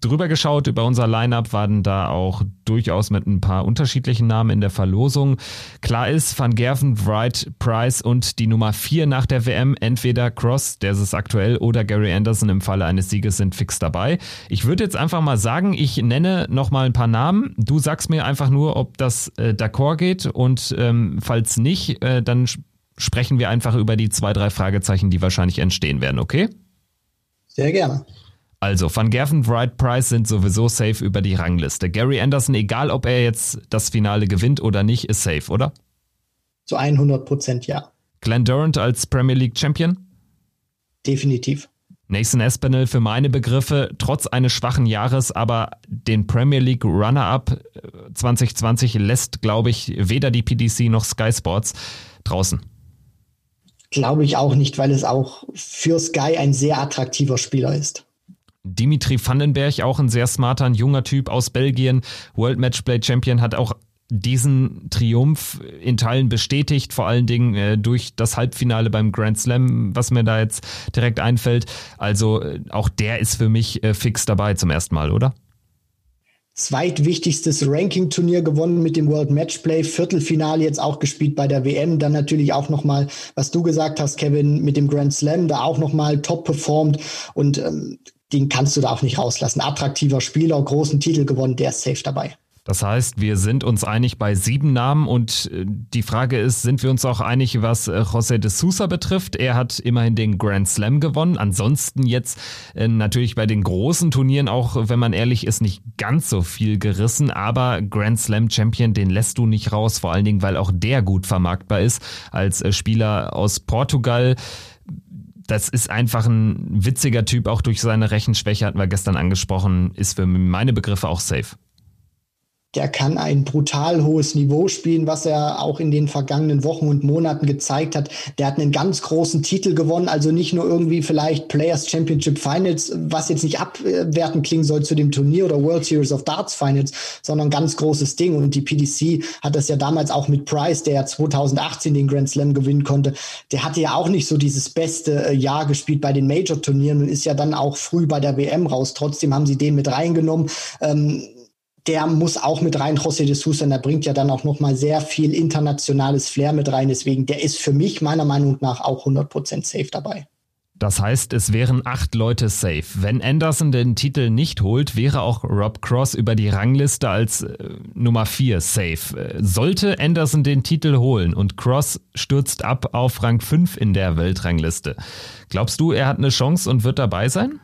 drüber geschaut über unser Lineup, waren da auch durchaus mit ein paar unterschiedlichen Namen in der Verlosung. Klar ist, Van Gerven Wright, Price und die Nummer 4 nach der WM, entweder Cross, der ist es aktuell, oder Gary Anderson im Falle eines Sieges sind fix dabei. Ich würde jetzt einfach mal sagen, ich nenne nochmal ein paar Namen. Du sagst mir einfach nur, ob das äh, d'accord geht und ähm, falls nicht, äh, dann sprechen wir einfach über die zwei, drei Fragezeichen, die wahrscheinlich entstehen werden, okay? Sehr gerne. Also, Van Gerven, Wright, Price sind sowieso safe über die Rangliste. Gary Anderson, egal ob er jetzt das Finale gewinnt oder nicht, ist safe, oder? Zu 100 Prozent ja. Glenn Durant als Premier League Champion? Definitiv. Nathan Espinel für meine Begriffe trotz eines schwachen Jahres, aber den Premier League Runner-Up 2020 äh, lässt, glaube ich, weder die PDC noch Sky Sports draußen. Glaube ich auch nicht, weil es auch für Sky ein sehr attraktiver Spieler ist. Dimitri Vandenberg, auch ein sehr smarter, ein junger Typ aus Belgien, World Matchplay Champion, hat auch diesen Triumph in Teilen bestätigt, vor allen Dingen äh, durch das Halbfinale beim Grand Slam, was mir da jetzt direkt einfällt. Also äh, auch der ist für mich äh, fix dabei zum ersten Mal, oder? zweitwichtigstes Ranking-Turnier gewonnen mit dem World Matchplay, Viertelfinale jetzt auch gespielt bei der WM, dann natürlich auch nochmal, was du gesagt hast, Kevin, mit dem Grand Slam, da auch nochmal top performt und ähm, den kannst du da auch nicht rauslassen. Attraktiver Spieler, großen Titel gewonnen, der ist safe dabei. Das heißt, wir sind uns einig bei sieben Namen und äh, die Frage ist, sind wir uns auch einig, was äh, José de Sousa betrifft? Er hat immerhin den Grand Slam gewonnen. Ansonsten jetzt äh, natürlich bei den großen Turnieren auch, wenn man ehrlich ist, nicht ganz so viel gerissen, aber Grand Slam Champion, den lässt du nicht raus, vor allen Dingen, weil auch der gut vermarktbar ist als Spieler aus Portugal das ist einfach ein witziger Typ, auch durch seine Rechenschwäche hatten wir gestern angesprochen, ist für meine Begriffe auch safe der kann ein brutal hohes Niveau spielen, was er auch in den vergangenen Wochen und Monaten gezeigt hat. Der hat einen ganz großen Titel gewonnen, also nicht nur irgendwie vielleicht Players Championship Finals, was jetzt nicht abwertend klingen soll zu dem Turnier oder World Series of Darts Finals, sondern ganz großes Ding. Und die PDC hat das ja damals auch mit Price, der ja 2018 den Grand Slam gewinnen konnte. Der hatte ja auch nicht so dieses beste äh, Jahr gespielt bei den Major-Turnieren und ist ja dann auch früh bei der WM raus. Trotzdem haben sie den mit reingenommen. Ähm, der muss auch mit rein, José de Sousa, der bringt ja dann auch noch mal sehr viel internationales Flair mit rein. Deswegen, der ist für mich meiner Meinung nach auch 100% safe dabei. Das heißt, es wären acht Leute safe. Wenn Anderson den Titel nicht holt, wäre auch Rob Cross über die Rangliste als äh, Nummer vier safe. Äh, sollte Anderson den Titel holen und Cross stürzt ab auf Rang 5 in der Weltrangliste, glaubst du, er hat eine Chance und wird dabei sein?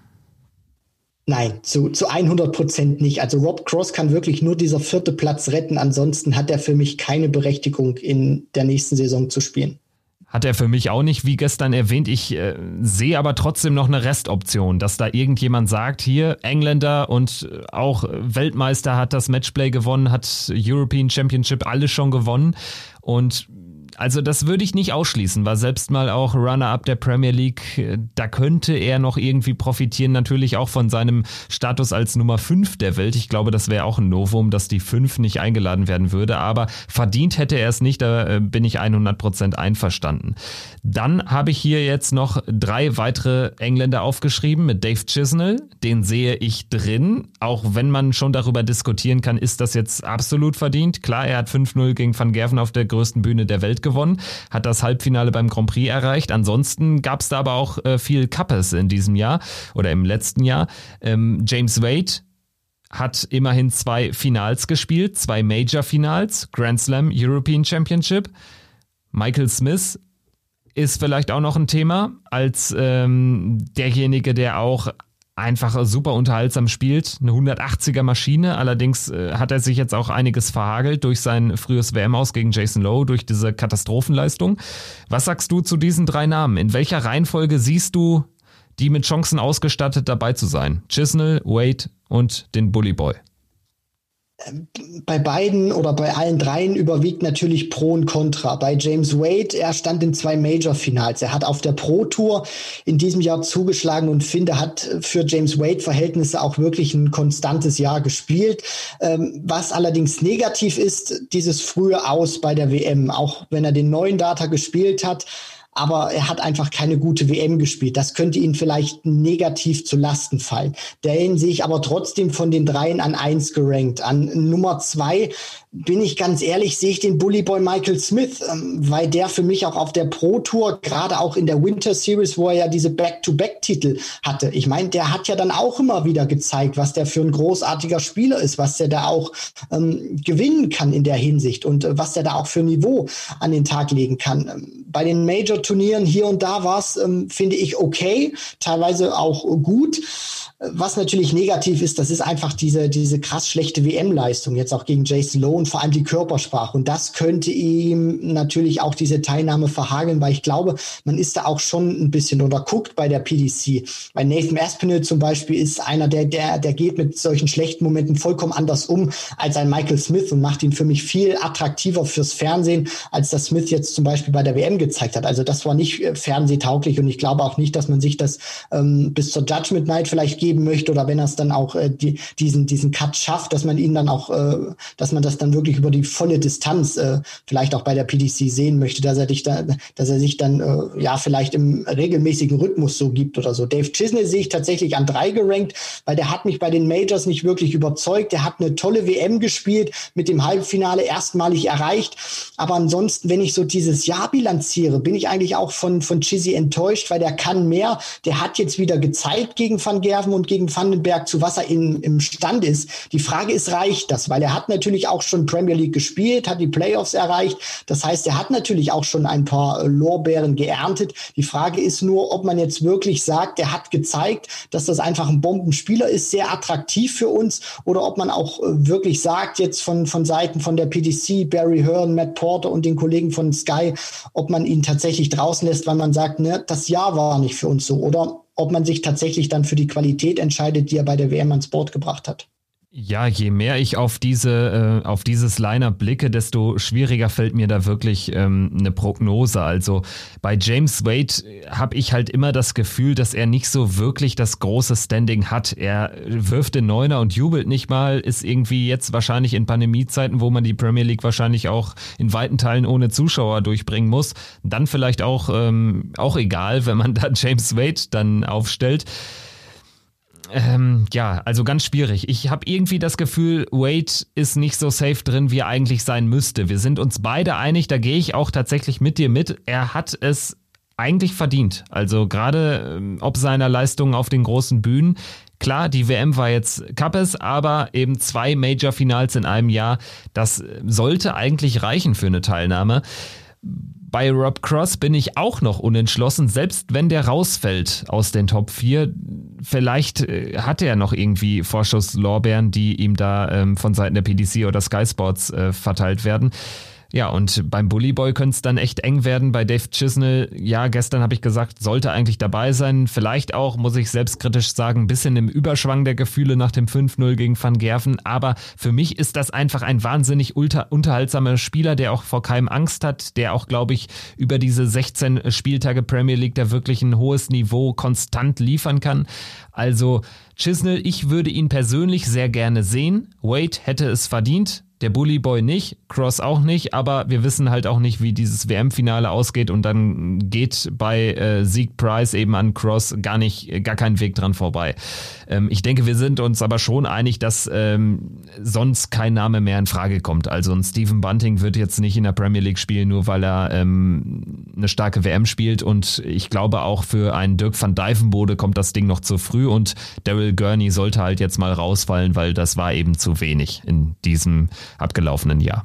Nein, zu, zu 100 Prozent nicht. Also Rob Cross kann wirklich nur dieser vierte Platz retten. Ansonsten hat er für mich keine Berechtigung, in der nächsten Saison zu spielen. Hat er für mich auch nicht, wie gestern erwähnt. Ich äh, sehe aber trotzdem noch eine Restoption, dass da irgendjemand sagt, hier Engländer und äh, auch Weltmeister hat das Matchplay gewonnen, hat European Championship alles schon gewonnen und also das würde ich nicht ausschließen, war selbst mal auch Runner-up der Premier League. Da könnte er noch irgendwie profitieren, natürlich auch von seinem Status als Nummer 5 der Welt. Ich glaube, das wäre auch ein Novum, dass die 5 nicht eingeladen werden würde, aber verdient hätte er es nicht, da äh, bin ich 100% einverstanden. Dann habe ich hier jetzt noch drei weitere Engländer aufgeschrieben mit Dave Chisnell, den sehe ich drin, auch wenn man schon darüber diskutieren kann, ist das jetzt absolut verdient. Klar, er hat 5-0 gegen Van Gerven auf der größten Bühne der Welt gewonnen, hat das Halbfinale beim Grand Prix erreicht. Ansonsten gab es da aber auch äh, viel Kappes in diesem Jahr oder im letzten Jahr. Ähm, James Wade hat immerhin zwei Finals gespielt, zwei Major-Finals, Grand Slam, European Championship. Michael Smith ist vielleicht auch noch ein Thema als ähm, derjenige, der auch einfach super unterhaltsam spielt. Eine 180er Maschine. Allerdings äh, hat er sich jetzt auch einiges verhagelt durch sein frühes WM aus gegen Jason Lowe, durch diese Katastrophenleistung. Was sagst du zu diesen drei Namen? In welcher Reihenfolge siehst du die mit Chancen ausgestattet dabei zu sein? Chisnell, Wade und den Bully Boy bei beiden oder bei allen dreien überwiegt natürlich Pro und Contra. Bei James Wade, er stand in zwei Major-Finals. Er hat auf der Pro-Tour in diesem Jahr zugeschlagen und finde, hat für James Wade-Verhältnisse auch wirklich ein konstantes Jahr gespielt. Ähm, was allerdings negativ ist, dieses frühe Aus bei der WM. Auch wenn er den neuen Data gespielt hat, aber er hat einfach keine gute WM gespielt. Das könnte ihn vielleicht negativ zu Lasten fallen. Den sehe ich aber trotzdem von den dreien an eins gerankt. An Nummer zwei bin ich ganz ehrlich, sehe ich den Bullyboy Michael Smith, ähm, weil der für mich auch auf der Pro Tour, gerade auch in der Winter Series, wo er ja diese Back-to-Back-Titel hatte. Ich meine, der hat ja dann auch immer wieder gezeigt, was der für ein großartiger Spieler ist, was der da auch ähm, gewinnen kann in der Hinsicht und äh, was der da auch für Niveau an den Tag legen kann. Ähm, bei den Major-Turnieren hier und da war es, ähm, finde ich, okay, teilweise auch gut. Was natürlich negativ ist, das ist einfach diese, diese krass schlechte WM-Leistung, jetzt auch gegen Jason Lowe und vor allem die Körpersprache. Und das könnte ihm natürlich auch diese Teilnahme verhageln, weil ich glaube, man ist da auch schon ein bisschen oder guckt bei der PDC. Bei Nathan Aspinall zum Beispiel ist einer, der, der, der geht mit solchen schlechten Momenten vollkommen anders um als ein Michael Smith und macht ihn für mich viel attraktiver fürs Fernsehen, als das Smith jetzt zum Beispiel bei der WM gezeigt hat. Also das war nicht äh, fernsehtauglich und ich glaube auch nicht, dass man sich das ähm, bis zur Judgment Night vielleicht abgeben möchte oder wenn er es dann auch äh, die, diesen, diesen Cut schafft, dass man ihn dann auch, äh, dass man das dann wirklich über die volle Distanz äh, vielleicht auch bei der PDC sehen möchte, dass er dich da, dass er sich dann äh, ja vielleicht im regelmäßigen Rhythmus so gibt oder so. Dave Chisney sehe ich tatsächlich an drei gerankt, weil der hat mich bei den Majors nicht wirklich überzeugt. Der hat eine tolle WM gespielt, mit dem Halbfinale erstmalig erreicht. Aber ansonsten, wenn ich so dieses Jahr bilanziere, bin ich eigentlich auch von, von Chizzy enttäuscht, weil der kann mehr. Der hat jetzt wieder gezeigt gegen Van Gerven und gegen Vandenberg, zu was er in, im Stand ist. Die Frage ist, reicht das? Weil er hat natürlich auch schon Premier League gespielt, hat die Playoffs erreicht. Das heißt, er hat natürlich auch schon ein paar Lorbeeren geerntet. Die Frage ist nur, ob man jetzt wirklich sagt, er hat gezeigt, dass das einfach ein Bombenspieler ist, sehr attraktiv für uns, oder ob man auch äh, wirklich sagt, jetzt von, von Seiten von der PDC, Barry Hearn, Matt Porter und den Kollegen von Sky, ob man ihn tatsächlich draußen lässt, weil man sagt, ne, das Jahr war nicht für uns so, oder ob man sich tatsächlich dann für die Qualität entscheidet, die er bei der WM ans Board gebracht hat. Ja, je mehr ich auf diese, äh, auf dieses Liner blicke, desto schwieriger fällt mir da wirklich ähm, eine Prognose. Also bei James Wade habe ich halt immer das Gefühl, dass er nicht so wirklich das große Standing hat. Er wirft den Neuner und jubelt nicht mal, ist irgendwie jetzt wahrscheinlich in Pandemiezeiten, wo man die Premier League wahrscheinlich auch in weiten Teilen ohne Zuschauer durchbringen muss, dann vielleicht auch, ähm, auch egal, wenn man da James Wade dann aufstellt. Ähm, ja, also ganz schwierig. Ich habe irgendwie das Gefühl, Wade ist nicht so safe drin, wie er eigentlich sein müsste. Wir sind uns beide einig, da gehe ich auch tatsächlich mit dir mit. Er hat es eigentlich verdient. Also gerade ähm, ob seiner Leistungen auf den großen Bühnen. Klar, die WM war jetzt Kappes, aber eben zwei Major-Finals in einem Jahr, das sollte eigentlich reichen für eine Teilnahme. Bei Rob Cross bin ich auch noch unentschlossen, selbst wenn der rausfällt aus den Top 4. Vielleicht äh, hat er noch irgendwie Vorschusslorbeeren, die ihm da ähm, von Seiten der PDC oder Sky Sports äh, verteilt werden. Ja, und beim Bully Boy könnte es dann echt eng werden. Bei Dave Chisnell, ja, gestern habe ich gesagt, sollte eigentlich dabei sein. Vielleicht auch, muss ich selbstkritisch sagen, ein bisschen im Überschwang der Gefühle nach dem 5-0 gegen Van Gerven. Aber für mich ist das einfach ein wahnsinnig unter unterhaltsamer Spieler, der auch vor keinem Angst hat, der auch, glaube ich, über diese 16 Spieltage Premier League da wirklich ein hohes Niveau konstant liefern kann. Also Chisnell, ich würde ihn persönlich sehr gerne sehen. Wade hätte es verdient der Bully Boy nicht, Cross auch nicht, aber wir wissen halt auch nicht, wie dieses WM-Finale ausgeht und dann geht bei äh, Sieg Price eben an Cross gar nicht, gar kein Weg dran vorbei. Ähm, ich denke, wir sind uns aber schon einig, dass ähm, sonst kein Name mehr in Frage kommt. Also ein Stephen Bunting wird jetzt nicht in der Premier League spielen, nur weil er ähm, eine starke WM spielt und ich glaube auch für einen Dirk van Dijvenbode kommt das Ding noch zu früh und Daryl Gurney sollte halt jetzt mal rausfallen, weil das war eben zu wenig in diesem abgelaufenen Jahr.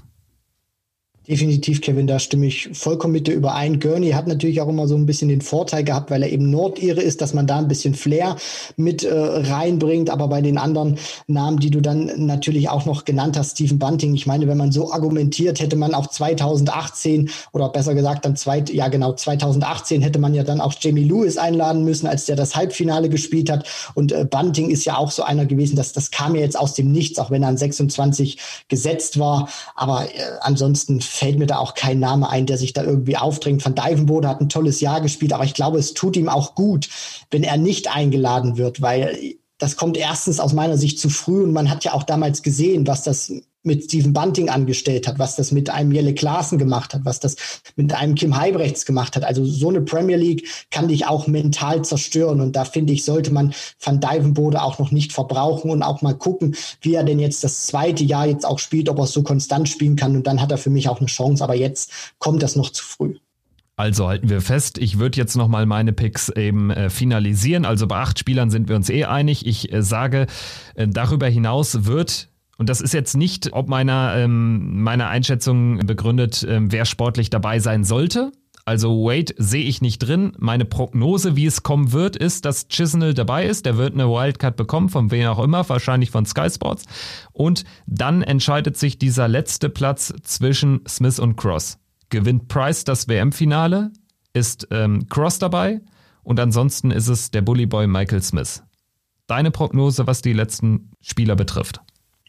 Definitiv, Kevin, da stimme ich vollkommen mit dir überein. Gurney hat natürlich auch immer so ein bisschen den Vorteil gehabt, weil er eben Nordire ist, dass man da ein bisschen Flair mit äh, reinbringt. Aber bei den anderen Namen, die du dann natürlich auch noch genannt hast, Stephen Bunting, ich meine, wenn man so argumentiert, hätte man auch 2018 oder besser gesagt dann zwei, ja genau, 2018 hätte man ja dann auch Jamie Lewis einladen müssen, als der das Halbfinale gespielt hat. Und äh, Bunting ist ja auch so einer gewesen, dass das kam ja jetzt aus dem Nichts, auch wenn er an 26 gesetzt war. Aber äh, ansonsten fällt mir da auch kein Name ein, der sich da irgendwie aufdrängt. Van Dijvenbode hat ein tolles Jahr gespielt, aber ich glaube, es tut ihm auch gut, wenn er nicht eingeladen wird, weil das kommt erstens aus meiner Sicht zu früh und man hat ja auch damals gesehen, was das mit Steven Bunting angestellt hat, was das mit einem Jelle Klaassen gemacht hat, was das mit einem Kim Heibrechts gemacht hat. Also so eine Premier League kann dich auch mental zerstören. Und da finde ich, sollte man Van Dijvenbode auch noch nicht verbrauchen und auch mal gucken, wie er denn jetzt das zweite Jahr jetzt auch spielt, ob er so konstant spielen kann. Und dann hat er für mich auch eine Chance. Aber jetzt kommt das noch zu früh. Also halten wir fest, ich würde jetzt nochmal meine Picks eben äh, finalisieren. Also bei acht Spielern sind wir uns eh einig. Ich äh, sage, äh, darüber hinaus wird und das ist jetzt nicht, ob meiner, ähm, meiner Einschätzung begründet, ähm, wer sportlich dabei sein sollte. Also Wade sehe ich nicht drin. Meine Prognose, wie es kommen wird, ist, dass Chisnell dabei ist. Der wird eine Wildcard bekommen, von wem auch immer, wahrscheinlich von Sky Sports. Und dann entscheidet sich dieser letzte Platz zwischen Smith und Cross. Gewinnt Price das WM-Finale, ist ähm, Cross dabei und ansonsten ist es der Bully Boy Michael Smith. Deine Prognose, was die letzten Spieler betrifft?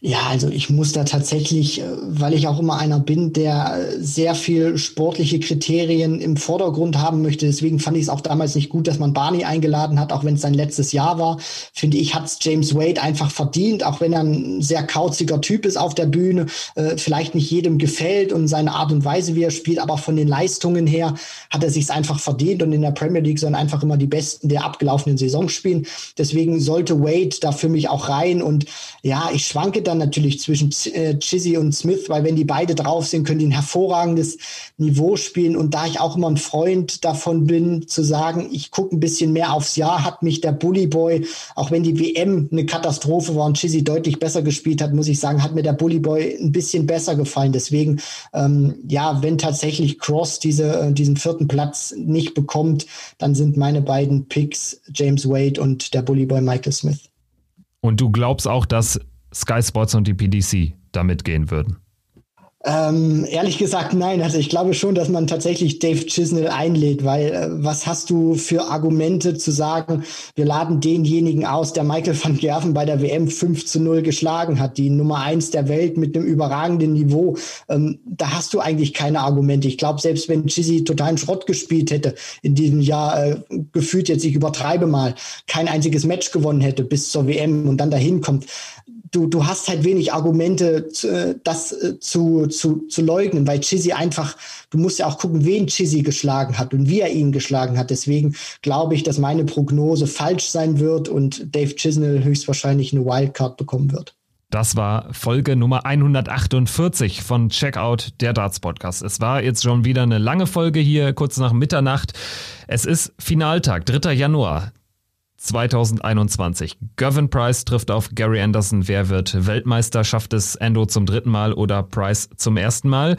Ja, also ich muss da tatsächlich, äh, weil ich auch immer einer bin, der sehr viel sportliche Kriterien im Vordergrund haben möchte. Deswegen fand ich es auch damals nicht gut, dass man Barney eingeladen hat, auch wenn es sein letztes Jahr war. Finde ich, hat es James Wade einfach verdient, auch wenn er ein sehr kauziger Typ ist auf der Bühne, äh, vielleicht nicht jedem gefällt und seine Art und Weise, wie er spielt, aber von den Leistungen her hat er sich einfach verdient und in der Premier League sollen einfach immer die Besten der abgelaufenen Saison spielen. Deswegen sollte Wade da für mich auch rein und ja, ich schwanke da dann natürlich zwischen äh, Chizzy und Smith, weil wenn die beide drauf sind, können die ein hervorragendes Niveau spielen. Und da ich auch immer ein Freund davon bin, zu sagen, ich gucke ein bisschen mehr aufs Jahr, hat mich der Bully Boy, auch wenn die WM eine Katastrophe war und Chizzy deutlich besser gespielt hat, muss ich sagen, hat mir der Bully Boy ein bisschen besser gefallen. Deswegen, ähm, ja, wenn tatsächlich Cross diese, äh, diesen vierten Platz nicht bekommt, dann sind meine beiden Picks James Wade und der Bully Boy Michael Smith. Und du glaubst auch, dass Sky Sports und die PDC da mitgehen würden? Ähm, ehrlich gesagt, nein. Also ich glaube schon, dass man tatsächlich Dave Chisnell einlädt, weil äh, was hast du für Argumente zu sagen, wir laden denjenigen aus, der Michael van Gerven bei der WM 5 zu 0 geschlagen hat, die Nummer eins der Welt mit einem überragenden Niveau. Ähm, da hast du eigentlich keine Argumente. Ich glaube, selbst wenn Chizzy totalen Schrott gespielt hätte in diesem Jahr, äh, gefühlt jetzt, ich übertreibe mal, kein einziges Match gewonnen hätte bis zur WM und dann dahin kommt, du, du hast halt wenig Argumente, äh, das äh, zu, zu, zu leugnen, weil Chizzy einfach, du musst ja auch gucken, wen Chizzy geschlagen hat und wie er ihn geschlagen hat. Deswegen glaube ich, dass meine Prognose falsch sein wird und Dave Chisnell höchstwahrscheinlich eine Wildcard bekommen wird. Das war Folge Nummer 148 von Checkout der Darts Podcast. Es war jetzt schon wieder eine lange Folge hier, kurz nach Mitternacht. Es ist Finaltag, 3. Januar. 2021. Gavin Price trifft auf Gary Anderson. Wer wird Weltmeister? Schafft es Endo zum dritten Mal oder Price zum ersten Mal?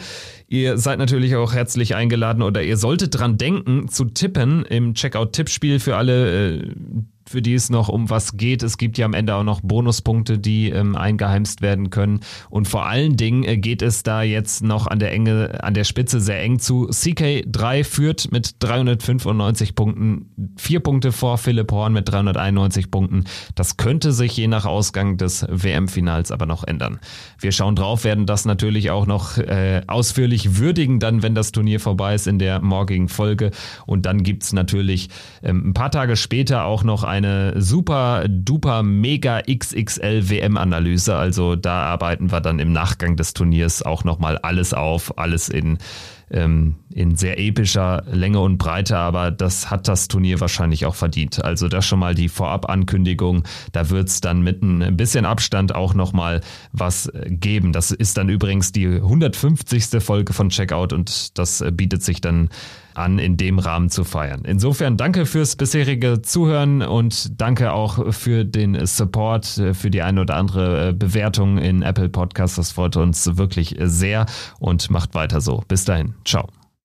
Ihr seid natürlich auch herzlich eingeladen oder ihr solltet dran denken zu tippen im Checkout-Tippspiel für alle, äh, für die es noch um was geht. Es gibt ja am Ende auch noch Bonuspunkte, die ähm, eingeheimst werden können. Und vor allen Dingen äh, geht es da jetzt noch an der Enge, an der Spitze sehr eng zu. CK3 führt mit 395 Punkten, vier Punkte vor Philipp Horn mit 391 Punkten. Das könnte sich je nach Ausgang des WM-Finals aber noch ändern. Wir schauen drauf, werden das natürlich auch noch äh, ausführlich würdigen, dann, wenn das Turnier vorbei ist in der morgigen Folge. Und dann gibt's natürlich ähm, ein paar Tage später auch noch eine super duper mega XXL WM-Analyse. Also da arbeiten wir dann im Nachgang des Turniers auch nochmal alles auf, alles in ähm, in sehr epischer Länge und Breite, aber das hat das Turnier wahrscheinlich auch verdient. Also das schon mal die Vorabankündigung. Da wird es dann mit ein bisschen Abstand auch nochmal was geben. Das ist dann übrigens die 150. Folge von Checkout und das bietet sich dann an, in dem Rahmen zu feiern. Insofern danke fürs bisherige Zuhören und danke auch für den Support, für die eine oder andere Bewertung in Apple Podcasts. Das freut uns wirklich sehr und macht weiter so. Bis dahin. Ciao.